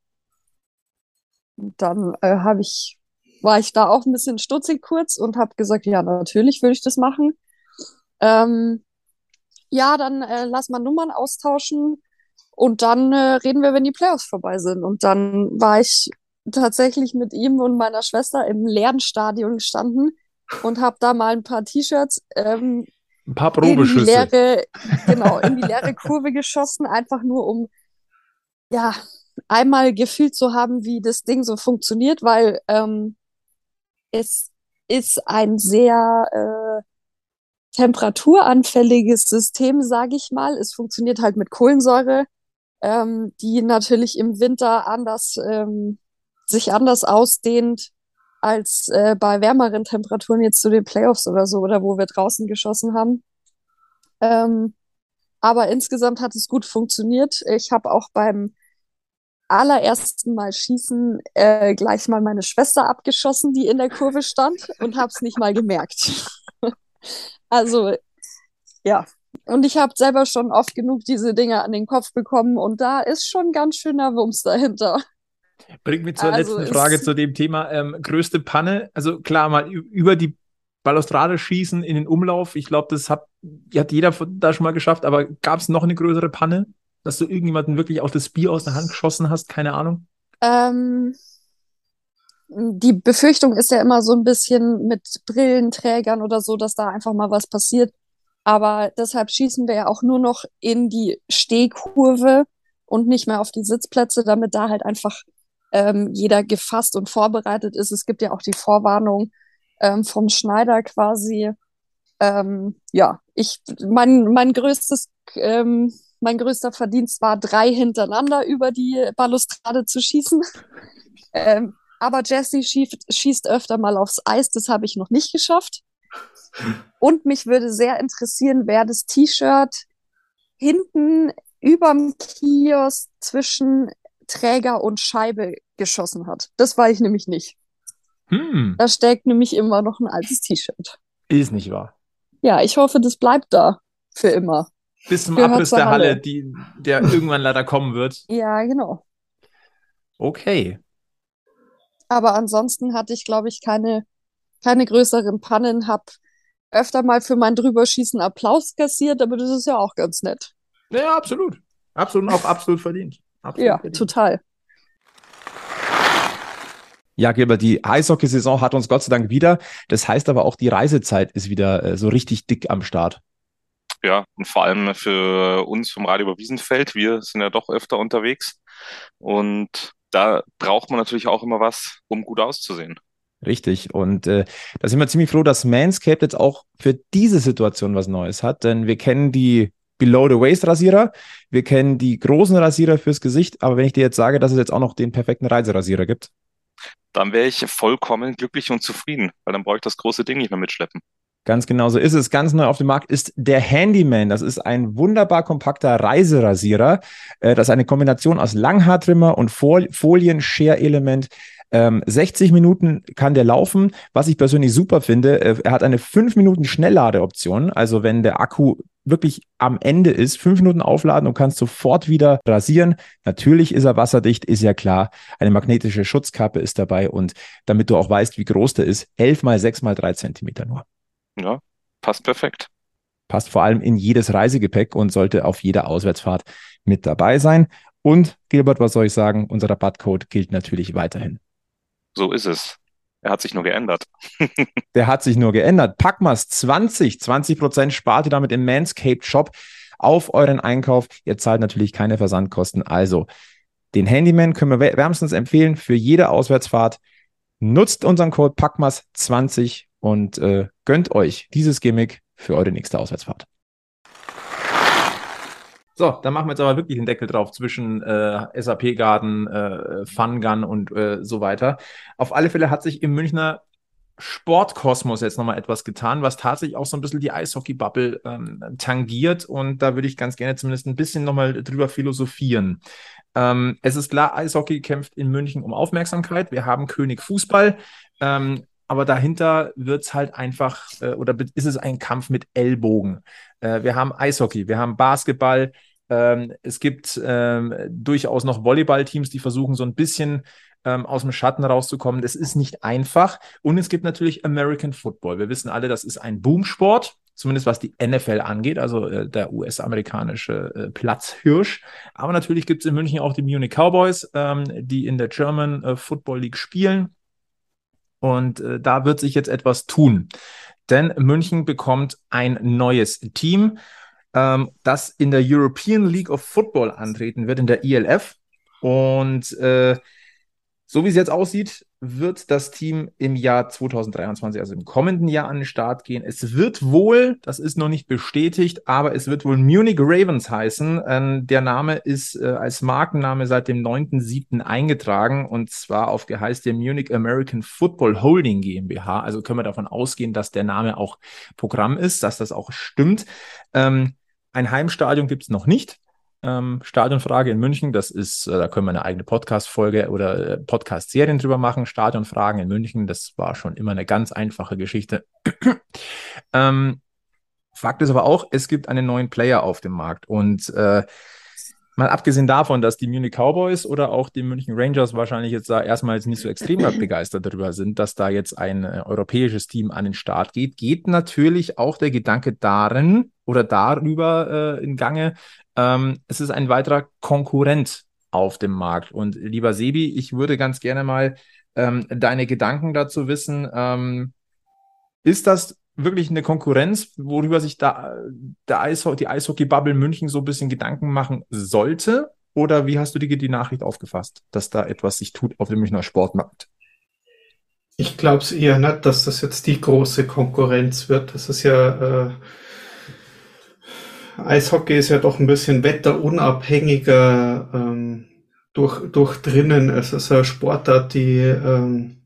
Speaker 4: Und dann äh, habe ich, war ich da auch ein bisschen stutzig kurz und habe gesagt, ja, natürlich würde ich das machen. Ähm, ja, dann äh, lass mal Nummern austauschen und dann äh, reden wir, wenn die Playoffs vorbei sind. Und dann war ich tatsächlich mit ihm und meiner Schwester im leeren Stadion gestanden und habe da mal ein paar T-Shirts ähm,
Speaker 2: Ein paar
Speaker 4: in die leere, genau, in die leere Kurve geschossen, einfach nur um ja einmal gefühlt zu haben, wie das Ding so funktioniert, weil ähm, es ist ein sehr äh, temperaturanfälliges System, sage ich mal. Es funktioniert halt mit Kohlensäure, ähm, die natürlich im Winter anders ähm, sich anders ausdehnt als äh, bei wärmeren Temperaturen jetzt zu den Playoffs oder so, oder wo wir draußen geschossen haben. Ähm, aber insgesamt hat es gut funktioniert. Ich habe auch beim allerersten Mal schießen äh, gleich mal meine Schwester abgeschossen, die in der Kurve stand und habe es nicht mal gemerkt. also ja, und ich habe selber schon oft genug diese Dinge an den Kopf bekommen und da ist schon ganz schöner Wumms dahinter.
Speaker 2: Bringt mich zur
Speaker 4: Also
Speaker 2: letzten Frage zu dem Thema. Ähm, größte Panne, also klar, mal über die Balustrade schießen in den Umlauf. Ich glaube, das hat, hat jeder da schon mal geschafft, aber gab es noch eine größere Panne, dass du irgendjemanden wirklich auch das Bier aus der Hand geschossen hast? Keine Ahnung.
Speaker 4: Ähm, die Befürchtung ist ja immer so ein bisschen mit Brillenträgern oder so, dass da einfach mal was passiert. Aber deshalb schießen wir ja auch nur noch in die Stehkurve und nicht mehr auf die Sitzplätze, damit da halt einfach ähm, jeder gefasst und vorbereitet ist. Es gibt ja auch die Vorwarnung ähm, vom Schneider quasi. Ähm, ja, ich, mein, mein größtes, ähm, mein größter Verdienst war, drei hintereinander über die Balustrade zu schießen. Ähm, aber Jesse schießt, schießt öfter mal aufs Eis, das habe ich noch nicht geschafft. Und mich würde sehr interessieren, wer das T-Shirt hinten überm Kiosk zwischen Träger und Scheibe geschossen hat. Das war ich nämlich nicht.
Speaker 2: Hm,
Speaker 4: Da steckt nämlich immer noch ein altes T-Shirt.
Speaker 2: ist nicht wahr.
Speaker 4: Ja, ich hoffe, das bleibt da für immer.
Speaker 2: Bis zum
Speaker 4: Gehört
Speaker 2: Abriss der Halle,
Speaker 4: Halle.
Speaker 2: die, der irgendwann leider kommen wird.
Speaker 4: Ja, genau.
Speaker 2: Okay.
Speaker 4: Aber ansonsten hatte ich, glaube ich, keine, keine größeren Pannen, hab öfter mal für mein Drüberschießen Applaus kassiert, aber das ist ja auch ganz nett.
Speaker 2: Ja, absolut. Absolut, auch absolut verdient. Absolut
Speaker 4: Ja, total.
Speaker 2: Ja, Gilbert, die Eishockeysaison hat uns Gott sei Dank wieder. Das heißt aber auch, die Reisezeit ist wieder äh, so richtig dick am Start.
Speaker 5: Ja, und vor allem für uns vom Radio über Wiesenfeld, wir sind ja doch öfter unterwegs. Und da braucht man natürlich auch immer was, um gut auszusehen.
Speaker 2: Richtig. Und äh, da sind wir ziemlich froh, dass Manscaped jetzt auch für diese Situation was Neues hat. Denn wir kennen die Below-the-Waist-Rasierer, wir kennen die großen Rasierer fürs Gesicht. Aber wenn ich dir jetzt sage, dass es jetzt auch noch den perfekten Reiserasierer gibt,
Speaker 5: Dann wäre ich vollkommen glücklich und zufrieden, weil dann brauche ich das große Ding nicht mehr mitschleppen.
Speaker 2: Ganz genau so ist es. Ganz neu auf dem Markt ist der Handyman. Das ist ein wunderbar kompakter Reiserasierer. Äh, Das ist eine Kombination aus Langhaartrimmer und Fol Folien-Share-Element. Ähm, 60 Minuten kann der laufen. Was ich persönlich super finde, äh, er hat eine 5 Minuten Schnellladeoption. Also wenn der Akku wirklich am Ende ist, fünf Minuten aufladen und kannst sofort wieder rasieren. Natürlich ist er wasserdicht, ist ja klar. Eine magnetische Schutzkappe ist dabei und damit du auch weißt, wie groß der ist, elf mal sechs mal drei Zentimeter nur.
Speaker 5: Ja, passt perfekt.
Speaker 2: Passt vor allem in jedes Reisegepäck und sollte auf jeder Auswärtsfahrt mit dabei sein. Und Gilbert, was soll ich sagen? Unser Rabattcode gilt natürlich weiterhin.
Speaker 5: So ist es. Er hat sich nur geändert.
Speaker 2: Der hat sich nur geändert. Packmas 20, 20 Prozent spart ihr damit im Manscaped Shop auf euren Einkauf. Ihr zahlt natürlich keine Versandkosten. Also den Handyman können wir wärmstens empfehlen für jede Auswärtsfahrt. Nutzt unseren Code Packmas 20 und äh, gönnt euch dieses Gimmick für eure nächste Auswärtsfahrt. So, dann machen wir jetzt aber wirklich den Deckel drauf zwischen äh, SAP-Garden, äh, Fungun und äh, so weiter. Auf alle Fälle hat sich im Münchner Sportkosmos jetzt nochmal etwas getan, was tatsächlich auch so ein bisschen die Eishockey-Bubble ähm, tangiert. Und da würde ich ganz gerne zumindest ein bisschen nochmal drüber philosophieren. Ähm, es ist klar, Eishockey kämpft in München um Aufmerksamkeit. Wir haben König Fußball. Ähm, aber dahinter wird es halt einfach, äh, oder ist es ein Kampf mit Ellbogen. Äh, wir haben Eishockey, wir haben Basketball, ähm, es gibt ähm, durchaus noch Volleyballteams, die versuchen so ein bisschen ähm, aus dem Schatten rauszukommen. Das ist nicht einfach. Und es gibt natürlich American Football. Wir wissen alle, das ist ein Boomsport zumindest was die NFL angeht, also äh, der US-amerikanische äh, Platzhirsch. Aber natürlich gibt es in München auch die Munich Cowboys, ähm, die in der German äh, Football League spielen. Und äh, da wird sich jetzt etwas tun. Denn München bekommt ein neues Team, ähm, das in der European League of Football antreten wird, in der ELF. Und äh, so wie es jetzt aussieht, wird das Team im Jahr 2023, also im kommenden Jahr, an den Start gehen. Es wird wohl, das ist noch nicht bestätigt, aber es wird wohl Munich Ravens heißen. Ähm, der Name ist äh, als Markenname seit dem 9.7. eingetragen und zwar auf Geheiß der Munich American Football Holding GmbH. Also können wir davon ausgehen, dass der Name auch Programm ist, dass das auch stimmt. Ähm, ein Heimstadion gibt es noch nicht ähm, Stadionfrage in München. Das ist, äh, da können wir eine eigene Podcast-Folge oder äh, Podcast-Serien drüber machen. Stadionfragen in München, das war schon immer eine ganz einfache Geschichte. ähm, Fakt ist aber auch, es gibt einen neuen Player auf dem Markt und äh, Mal abgesehen davon, dass die Munich Cowboys oder auch die München Rangers wahrscheinlich jetzt da erstmals nicht so extrem begeistert darüber sind, dass da jetzt ein äh, europäisches Team an den Start geht, geht natürlich auch der Gedanke darin oder darüber äh, in Gange, ähm, es ist ein weiterer Konkurrent auf dem Markt. Und lieber Sebi, ich würde ganz gerne mal ähm, deine Gedanken dazu wissen. Ähm, ist das wirklich eine Konkurrenz, worüber sich da der Eisho die Eishockey-Bubble München so ein bisschen Gedanken machen sollte? Oder wie hast du die, die Nachricht aufgefasst, dass da etwas sich tut auf dem Münchner Sportmarkt?
Speaker 3: Ich glaube es eher nicht, dass das jetzt die große Konkurrenz wird. Das ist ja, äh, Eishockey ist ja doch ein bisschen wetterunabhängiger ähm, durch, durch drinnen. Es ist eine Sportart, die ähm,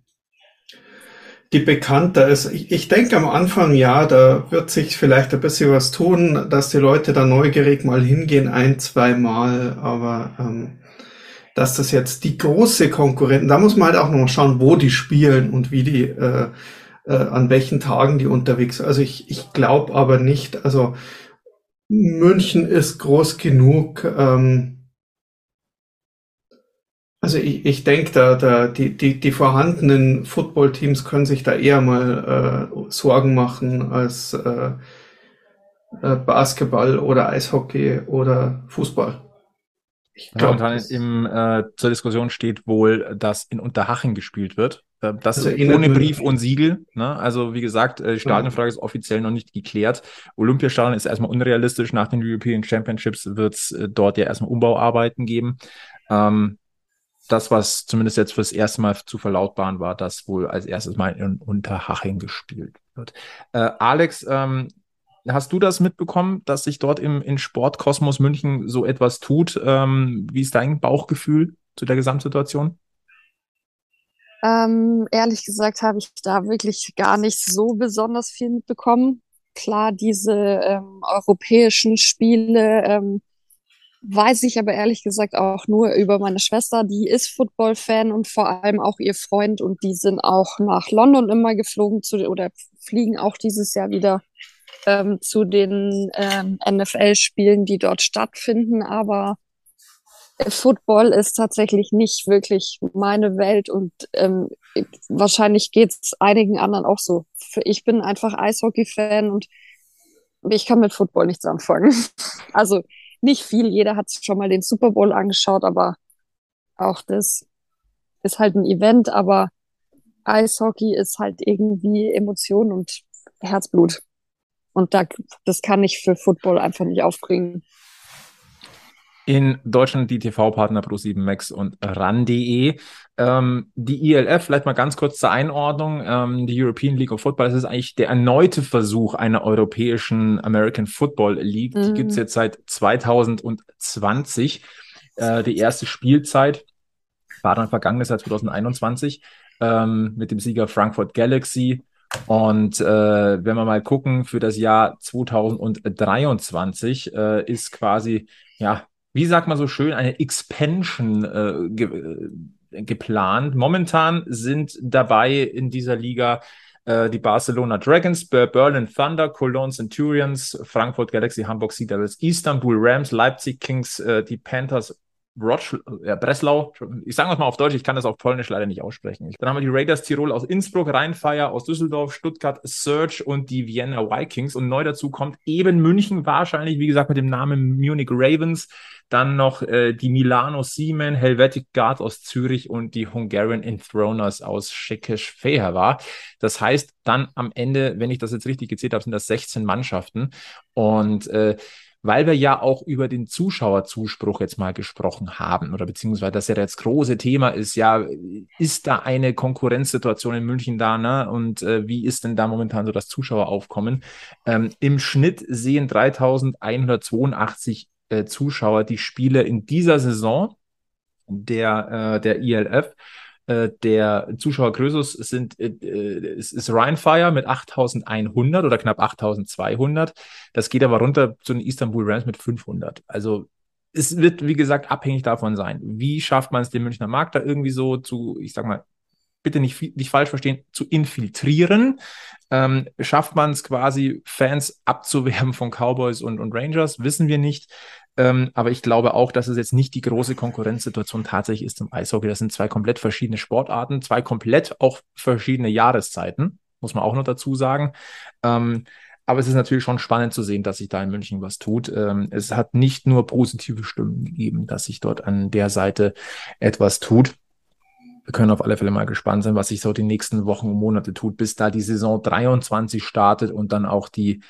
Speaker 3: die bekannter ist. Ich, ich denke am Anfang, ja, da wird sich vielleicht ein bisschen was tun, dass die Leute da neugierig mal hingehen, ein, zwei Mal, aber ähm, dass das jetzt die große Konkurrenten, da muss man halt auch noch mal schauen, wo die spielen und wie die, äh, äh, an welchen Tagen die unterwegs sind. Also ich, ich glaube aber nicht, also München ist groß genug, ähm, also ich, ich denke, da, da die, die, die vorhandenen Footballteams können sich da eher mal äh, Sorgen machen als äh, äh, Basketball oder Eishockey oder Fußball.
Speaker 2: Ich glaube, ja, im, äh, zur Diskussion steht wohl, dass in Unterhaching gespielt wird. Äh, das also ohne Brief und Siegel. Ne? Also wie gesagt, äh, die Stadionfrage ist offiziell noch nicht geklärt. Olympiastadion ist erstmal unrealistisch. Nach den European Championships wird es äh, dort ja erstmal Umbauarbeiten geben. Ähm, das, was zumindest jetzt fürs erste Mal zu verlautbaren war, dass wohl als erstes Mal in Unterhaching gespielt wird. Äh, Alex, ähm, hast du das mitbekommen, dass sich dort im in Sportkosmos München so etwas tut? Ähm, wie ist dein Bauchgefühl zu der Gesamtsituation?
Speaker 4: Ähm, ehrlich gesagt habe ich da wirklich gar nicht so besonders viel mitbekommen. Klar, diese ähm, europäischen Spiele ähm, weiß ich aber ehrlich gesagt auch nur über meine Schwester, die ist Football-Fan und vor allem auch ihr Freund und die sind auch nach London immer geflogen zu, oder fliegen auch dieses Jahr wieder. ähm, zu den ähm, NFL-Spielen, die dort stattfinden, aber Football ist tatsächlich nicht wirklich meine Welt und ähm, wahrscheinlich geht es einigen anderen auch so. Ich bin einfach Eishockey-Fan und ich kann mit Football nichts anfangen. Also nicht viel, jeder hat schon mal den Super Bowl angeschaut, aber auch das ist halt ein Event, aber Eishockey ist halt irgendwie Emotion und Herzblut. Und da, das kann ich für Football einfach nicht aufbringen.
Speaker 2: In Deutschland die TV-Partner Pro7 Max und RAN.de. Ähm, die ILF, vielleicht mal ganz kurz zur Einordnung. Ähm, die European League of Football, das ist eigentlich der erneute Versuch einer europäischen American Football League. Mhm. Die gibt es jetzt seit 2020. Äh, die erste Spielzeit war dann vergangenes Jahr 2021 ähm, mit dem Sieger Frankfurt Galaxy. Und äh, wenn wir mal gucken, für das Jahr 2023 äh, ist quasi, ja, wie sagt man so schön, eine Expansion äh, ge äh, geplant. Momentan sind dabei in dieser Liga äh, die Barcelona Dragons, Berlin Thunder, Cologne Centurions, Frankfurt Galaxy, Hamburg Sea Devils, Istanbul Rams, Leipzig Kings, äh, die Panthers Wroclaw, ja, Breslau, ich sage es mal auf Deutsch, ich kann das auf Polnisch leider nicht aussprechen. Dann haben wir die Raiders Tirol aus Innsbruck, Rheinfire aus Düsseldorf, Stuttgart Surge und die Vienna Vikings. Und neu dazu kommt eben München wahrscheinlich, wie gesagt, mit dem Namen Munich Ravens. Dann noch äh, die Milano Seamen, Helvetic Guard aus Zürich und die Hungarian Enthroners aus Tschechisch war. Das heißt, dann am Ende, wenn ich das jetzt richtig gezählt habe, sind das 16 Mannschaften. Und äh, weil wir ja auch über den Zuschauerzuspruch jetzt mal gesprochen haben oder beziehungsweise das ja das große Thema ist, ja, ist da eine Konkurrenzsituation in München da, ne? Und äh, wie ist denn da momentan so das Zuschaueraufkommen? Ähm, Im Schnitt sehen 3182 äh, Zuschauer die Spiele in dieser Saison der, äh, der ILF. Äh, der Zuschauergrößus sind, äh, äh ist, ist Rheinfire mit 8100 oder knapp 8200. Das geht aber runter zu den Istanbul Rams mit 500. Also es wird, wie gesagt, abhängig davon sein. Wie schafft man es, den Münchner Markt da irgendwie so zu, ich sag mal, bitte nicht, nicht falsch verstehen, zu infiltrieren. Ähm, schafft man es quasi, Fans abzuwerben von Cowboys und, und Rangers? Wissen wir nicht. Ähm, aber ich glaube auch, dass es jetzt nicht die große Konkurrenzsituation tatsächlich ist zum Eishockey. Das sind zwei komplett verschiedene Sportarten, zwei komplett auch verschiedene Jahreszeiten, muss man auch noch dazu sagen. Ähm, aber es ist natürlich schon spannend zu sehen, dass sich da in München was tut. Ähm, es hat nicht nur positive Stimmen gegeben, dass sich dort an der Seite etwas tut. Wir können auf alle Fälle mal gespannt sein, was sich so die nächsten Wochen und Monate tut, bis da die Saison 23 startet und dann auch die,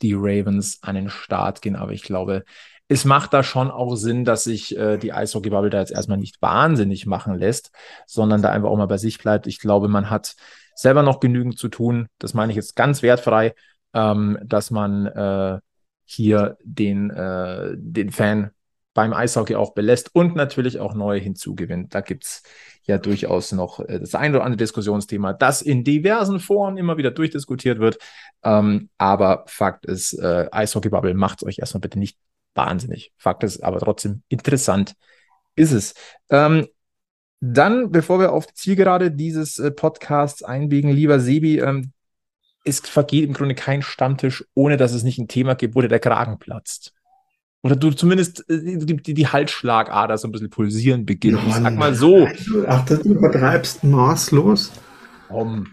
Speaker 2: die Ravens an den Start gehen. Aber ich glaube, es macht da schon auch Sinn, dass sich äh, die Eishockey-Bubble da jetzt erstmal nicht wahnsinnig machen lässt, sondern da einfach auch mal bei sich bleibt. Ich glaube, man hat selber noch genügend zu tun. Das meine ich jetzt ganz wertfrei, ähm, dass man äh, hier den, äh, den Fan beim Eishockey auch belässt und natürlich auch neue hinzugewinnt. Da gibt es ja durchaus noch äh, das ein oder andere Diskussionsthema, das in diversen Foren immer wieder durchdiskutiert wird. Ähm, aber Fakt ist, äh, Eishockey-Bubble macht euch erstmal bitte nicht wahnsinnig. Fakt ist aber trotzdem interessant ist es. Ähm, dann, bevor wir auf die Zielgerade dieses äh, Podcasts einbiegen, lieber Sebi, ähm, es vergeht im Grunde kein Stammtisch, ohne dass es nicht ein Thema gibt, wo dir der Kragen platzt. Oder du zumindest äh, die, die, die Halsschlagader so ein bisschen pulsieren beginnt. Ja, sag mal so.
Speaker 3: Ach, das übertreibst maßlos.
Speaker 2: Um,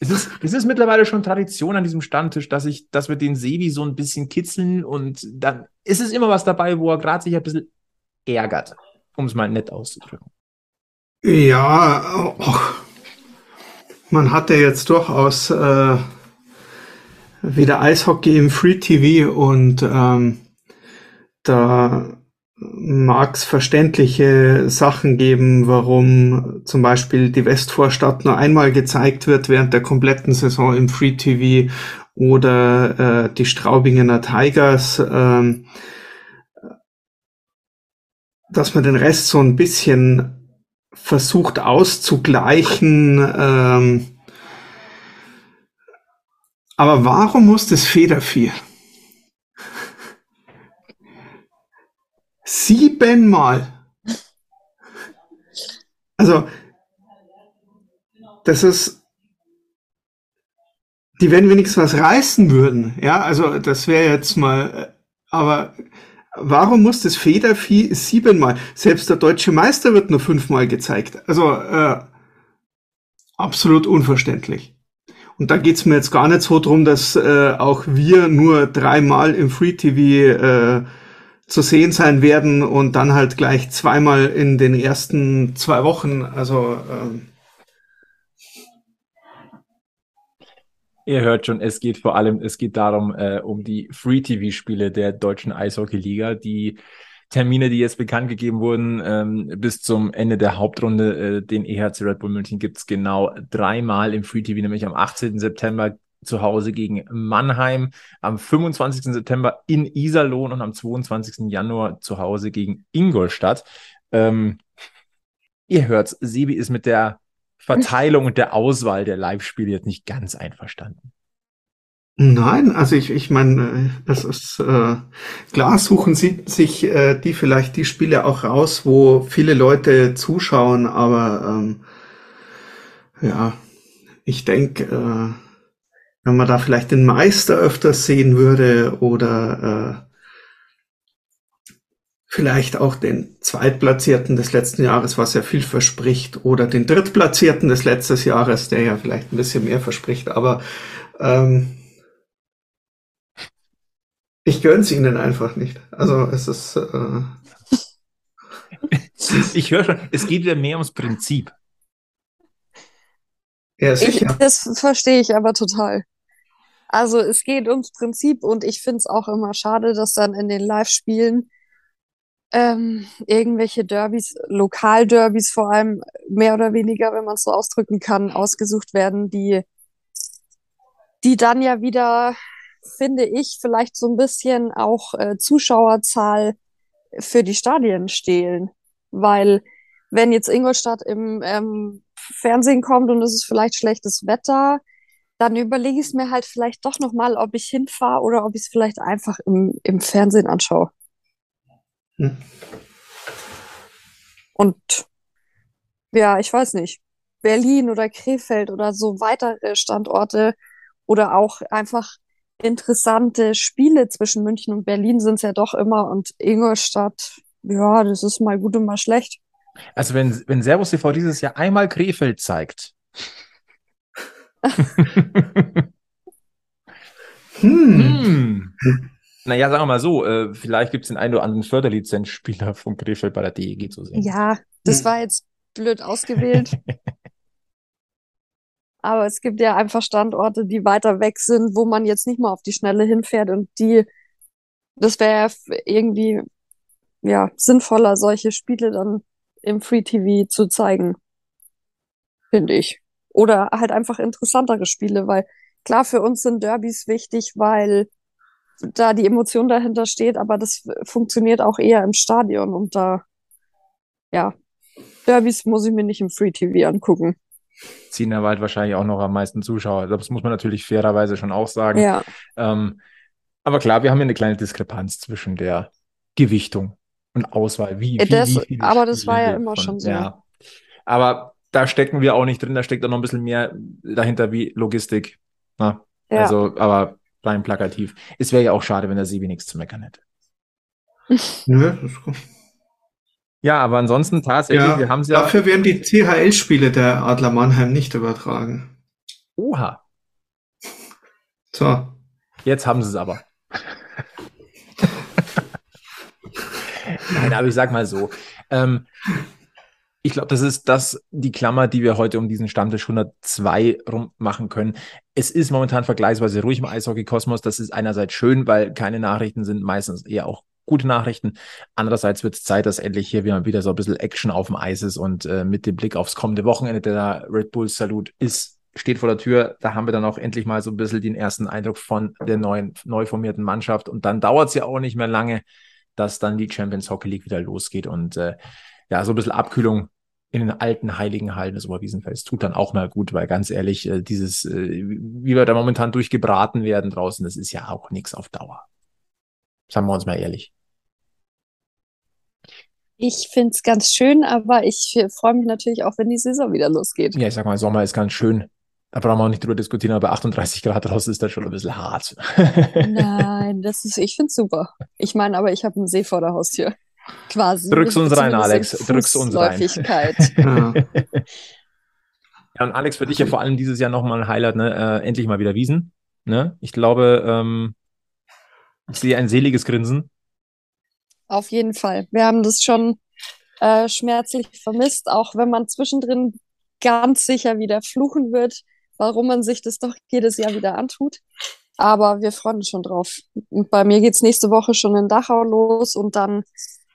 Speaker 2: es ist, es ist mittlerweile schon Tradition an diesem Stammtisch, dass ich, dass wir den Sebi so ein bisschen kitzeln und dann ist es immer was dabei, wo er gerade sich ein bisschen ärgert, um es mal nett auszudrücken.
Speaker 3: Ja, och, man hatte jetzt durchaus äh, wieder Eishockey im Free TV und ähm, da mag es verständliche Sachen geben, warum zum Beispiel die Westvorstadt nur einmal gezeigt wird während der kompletten Saison im Free TV oder äh, die Straubingener Tigers, äh, dass man den Rest so ein bisschen versucht auszugleichen. Ähm, aber warum muss das Federvieh? Siebenmal. Also, das ist, die wenn wenigstens was reißen würden. Ja, also das wäre jetzt mal, äh, aber warum muss das Federvieh siebenmal? Selbst der deutsche Meister wird nur fünfmal gezeigt. Also äh, absolut unverständlich. Und da geht's mir jetzt gar nicht so drum, dass äh, auch wir nur dreimal im Free TV äh, zu sehen sein werden und dann halt gleich zweimal in den ersten zwei Wochen. Also ähm,
Speaker 2: Ihr hört schon, es geht vor allem, es geht darum, äh, um die Free-TV-Spiele der deutschen Eishockey-Liga, die Termine, die jetzt bekannt gegeben wurden, ähm, bis zum Ende der Hauptrunde, äh, den EHC Red Bull München gibt's genau dreimal im Free TV, nämlich am 18. September zu Hause gegen Mannheim, am 25. September in Iserlohn und am 22. Januar zu Hause gegen Ingolstadt. Ähm, ihr hört's, Sebi ist mit der Verteilung und der Auswahl der Live-Spiele jetzt nicht ganz einverstanden.
Speaker 3: Nein, also ich, ich meine, es ist äh, klar, suchen sie sich äh, die vielleicht die Spiele auch raus, wo viele Leute zuschauen, aber ähm, ja, ich denke, äh, wenn man da vielleicht den Meister öfters sehen würde oder äh, vielleicht auch den Zweitplatzierten des letzten Jahres, was ja viel verspricht, oder den Drittplatzierten des letzten Jahres, der ja vielleicht ein bisschen mehr verspricht, aber ähm, ich gönn's ihnen einfach nicht. Also es ist. Äh
Speaker 2: ich höre schon, es geht wieder mehr ums Prinzip.
Speaker 4: Ja, sicher. Ich, das verstehe ich aber total. Also es geht ums Prinzip und ich finde es auch immer schade, dass dann in den Live-Spielen ähm, irgendwelche Derbys, Lokalderbys vor allem, mehr oder weniger, wenn man es so ausdrücken kann, ausgesucht werden, die, die dann ja wieder, finde ich, vielleicht so ein bisschen auch äh, Zuschauerzahl für die Stadien stehlen. Weil wenn jetzt Ingolstadt im ähm, Fernsehen kommt und es ist vielleicht schlechtes Wetter, dann überlege ich es mir halt vielleicht doch nochmal, ob ich hinfahre oder ob ich es vielleicht einfach im, im Fernsehen anschaue. Hm. Und ja, ich weiß nicht, Berlin oder Krefeld oder so weitere Standorte oder auch einfach interessante Spiele zwischen München und Berlin sind es ja doch immer und Ingolstadt, ja, das ist mal gut und mal schlecht.
Speaker 2: Also wenn, wenn Servus TV dieses Jahr einmal Krefeld zeigt. hm. hm. Naja, sagen wir mal so, äh, vielleicht gibt es den einen oder anderen Förderlizenzspieler von Krefeld bei der DEG zu sehen.
Speaker 4: Ja, das war jetzt blöd ausgewählt. Aber es gibt ja einfach Standorte, die weiter weg sind, wo man jetzt nicht mal auf die Schnelle hinfährt und die, das wäre irgendwie, ja, sinnvoller, solche Spiele dann im Free TV zu zeigen. Finde ich. Oder halt einfach interessantere Spiele, weil klar, für uns sind Derbys wichtig, weil da die Emotion dahinter steht, aber das funktioniert auch eher im Stadion und da, ja, Derbys muss ich mir nicht im Free TV angucken.
Speaker 2: Ziehen der Wald wahrscheinlich auch noch am meisten Zuschauer. Das muss man natürlich fairerweise schon auch sagen.
Speaker 4: Ja.
Speaker 2: Ähm, aber klar, wir haben hier eine kleine Diskrepanz zwischen der Gewichtung und Auswahl. Wie, wie,
Speaker 4: das, wie aber das war ja immer von, schon so.
Speaker 2: Ja. Aber da stecken wir auch nicht drin, da steckt auch noch ein bisschen mehr dahinter wie Logistik. Na? Ja. Also, aber rein plakativ. Es wäre ja auch schade, wenn der Sebi nichts zu meckern hätte. Nö, das ist gut. Ja, aber ansonsten tatsächlich, ja, wir haben es
Speaker 3: ja. Dafür werden die CHL-Spiele der Adler Mannheim nicht übertragen.
Speaker 2: Oha.
Speaker 3: So.
Speaker 2: Jetzt haben sie es aber. Nein, aber ich sag mal so. Ähm, ich glaube, das ist das, die Klammer, die wir heute um diesen Stammtisch 102 rum machen können. Es ist momentan vergleichsweise ruhig im Eishockey-Kosmos. Das ist einerseits schön, weil keine Nachrichten sind, meistens eher auch gute Nachrichten. Andererseits wird es Zeit, dass endlich hier wieder so ein bisschen Action auf dem Eis ist und äh, mit dem Blick aufs kommende Wochenende der Red Bull Salut ist, steht vor der Tür. Da haben wir dann auch endlich mal so ein bisschen den ersten Eindruck von der neuen, neu formierten Mannschaft. Und dann dauert es ja auch nicht mehr lange, dass dann die Champions Hockey League wieder losgeht und äh, ja, so ein bisschen Abkühlung in den alten heiligen Hallen des Oberwiesenfelds tut dann auch mal gut, weil ganz ehrlich, äh, dieses, äh, wie wir da momentan durchgebraten werden draußen, das ist ja auch nichts auf Dauer. Sagen wir uns mal ehrlich.
Speaker 4: Ich finde es ganz schön, aber ich freue mich natürlich auch, wenn die Saison wieder losgeht.
Speaker 2: Ja, ich sag mal, Sommer ist ganz schön. Da brauchen wir auch nicht drüber diskutieren, aber bei 38 Grad draußen ist das schon ein bisschen hart.
Speaker 4: Nein, das ist, ich finde super. Ich meine, aber ich habe einen See vor der Haustür. Quasi.
Speaker 2: Drück's uns rein, Alex. Drück's uns rein.
Speaker 3: Ja.
Speaker 2: Ja, und Alex, für dich ja vor allem dieses Jahr nochmal ein Highlight, ne? Äh, endlich mal wieder Wiesen. Ne? Ich glaube, ähm, ich sehe ein seliges Grinsen.
Speaker 4: Auf jeden Fall. Wir haben das schon äh, schmerzlich vermisst, auch wenn man zwischendrin ganz sicher wieder fluchen wird, warum man sich das doch jedes Jahr wieder antut. Aber wir freuen uns schon drauf. Und bei mir geht's nächste Woche schon in Dachau los und dann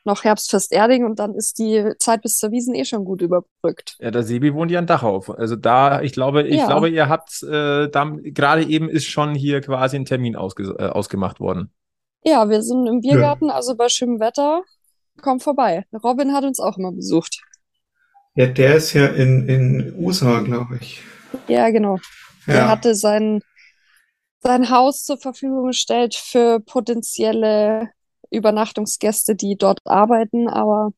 Speaker 4: noch Herbstfest Erding und dann ist die Zeit bis zur Wiesen eh schon gut überbrückt.
Speaker 2: Ja, der Sebi wohnt ja in Dachau. Also da, ich glaube, ich
Speaker 4: Ja.
Speaker 2: glaube, ihr habt äh, gerade eben ist schon hier quasi ein Termin ausge äh, ausgemacht worden.
Speaker 4: Ja, wir sind im Biergarten, also bei schönem Wetter. Komm vorbei. Robin hat uns auch immer besucht.
Speaker 3: ja, der ist ja in, in USA, glaube ich.
Speaker 4: Ja, genau. Er
Speaker 3: Ja.
Speaker 4: hatte sein, sein Haus zur Verfügung gestellt für potenzielle Übernachtungsgäste, die dort arbeiten, aber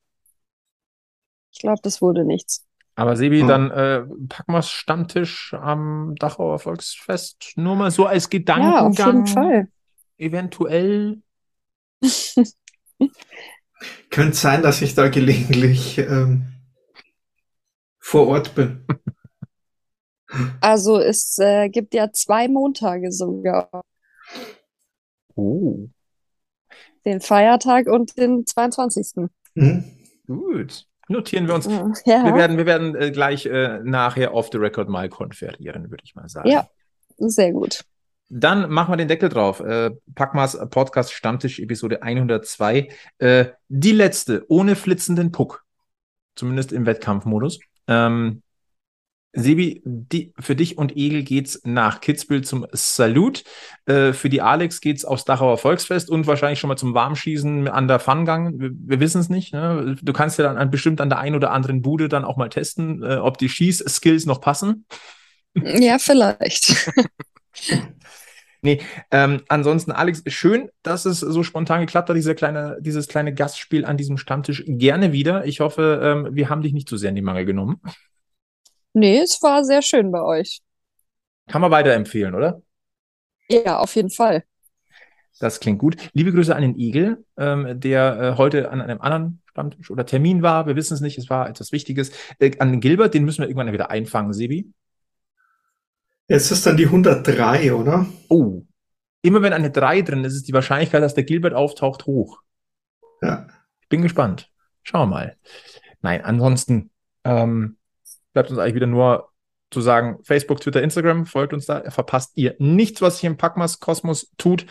Speaker 4: ich glaube, das wurde nichts.
Speaker 2: Aber Sebi,
Speaker 3: Hm.
Speaker 2: dann äh, packen wir Stammtisch am Dachauer Volksfest. Nur mal so als
Speaker 4: Ja,
Speaker 2: Gedankengang.
Speaker 4: auf jeden Fall.
Speaker 2: Eventuell.
Speaker 3: Könnte sein, dass ich da gelegentlich ähm, vor Ort bin.
Speaker 4: Also es äh, gibt ja zwei Montage sogar.
Speaker 2: Oh,
Speaker 4: Den Feiertag und den 22.
Speaker 3: Hm?
Speaker 2: gut. Notieren wir uns.
Speaker 4: Ja.
Speaker 2: Wir werden, wir werden äh, gleich äh, nachher off the record mal konferieren, würde ich mal sagen.
Speaker 4: Ja. Sehr gut.
Speaker 2: Dann machen wir den Deckel drauf. Äh, Packmas Podcast Stammtisch Episode 102. Äh, die letzte, ohne flitzenden Puck. Zumindest im Wettkampfmodus. Ähm, Sebi, die, für dich und Egel geht's nach Kitzbühel zum Salut. Äh, für die Alex geht's aufs Dachauer Volksfest und wahrscheinlich schon mal zum Warmschießen an der Fungang. Wir, wir wissen es nicht. Ne? Du kannst ja dann an, bestimmt an der einen oder anderen Bude dann auch mal testen, äh, ob die Schießskills noch passen.
Speaker 4: Ja, vielleicht.
Speaker 2: Ähm, ansonsten, Alex, schön, dass es so spontan geklappt hat, dieser kleine, dieses kleine Gastspiel an diesem Stammtisch. Gerne wieder. Ich hoffe, ähm, wir haben dich nicht zu sehr in die Mangel genommen.
Speaker 4: Nee, es war sehr schön bei euch.
Speaker 2: Kann man weiterempfehlen, oder?
Speaker 4: Ja, auf jeden Fall.
Speaker 2: Das klingt gut. Liebe Grüße an den Igel, ähm, der äh, heute an einem anderen Stammtisch oder Termin war. Wir wissen es nicht, es war etwas Wichtiges. Äh, an den Gilbert, den müssen wir irgendwann wieder einfangen, Sebi.
Speaker 3: Jetzt ist dann die 103, oder?
Speaker 2: Oh, immer wenn eine 3 drin ist, ist die Wahrscheinlichkeit, dass der Gilbert auftaucht, hoch.
Speaker 3: Ja.
Speaker 2: Ich bin gespannt. Schauen wir mal. Nein, ansonsten ähm, bleibt uns eigentlich wieder nur zu sagen, Facebook, Twitter, Instagram, folgt uns da, verpasst ihr nichts, was sich im Packmas Kosmos tut.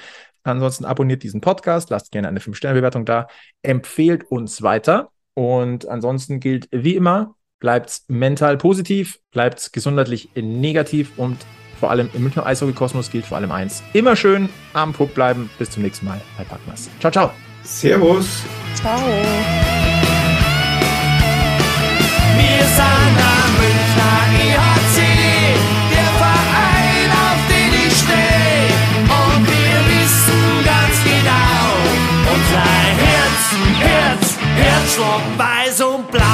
Speaker 2: Ansonsten abonniert diesen Podcast, lasst gerne eine 5-Sterne-Bewertung da, empfehlt uns weiter und ansonsten gilt wie immer, bleibt mental positiv, bleibt gesundheitlich negativ und vor allem im Münchner Eishockey-Kosmos gilt vor allem eins, immer schön am Puck bleiben. Bis zum nächsten Mal bei Packmas. Ciao, ciao.
Speaker 3: Servus.
Speaker 4: Ciao.
Speaker 1: Wir sind Herzschlag weiß und blau.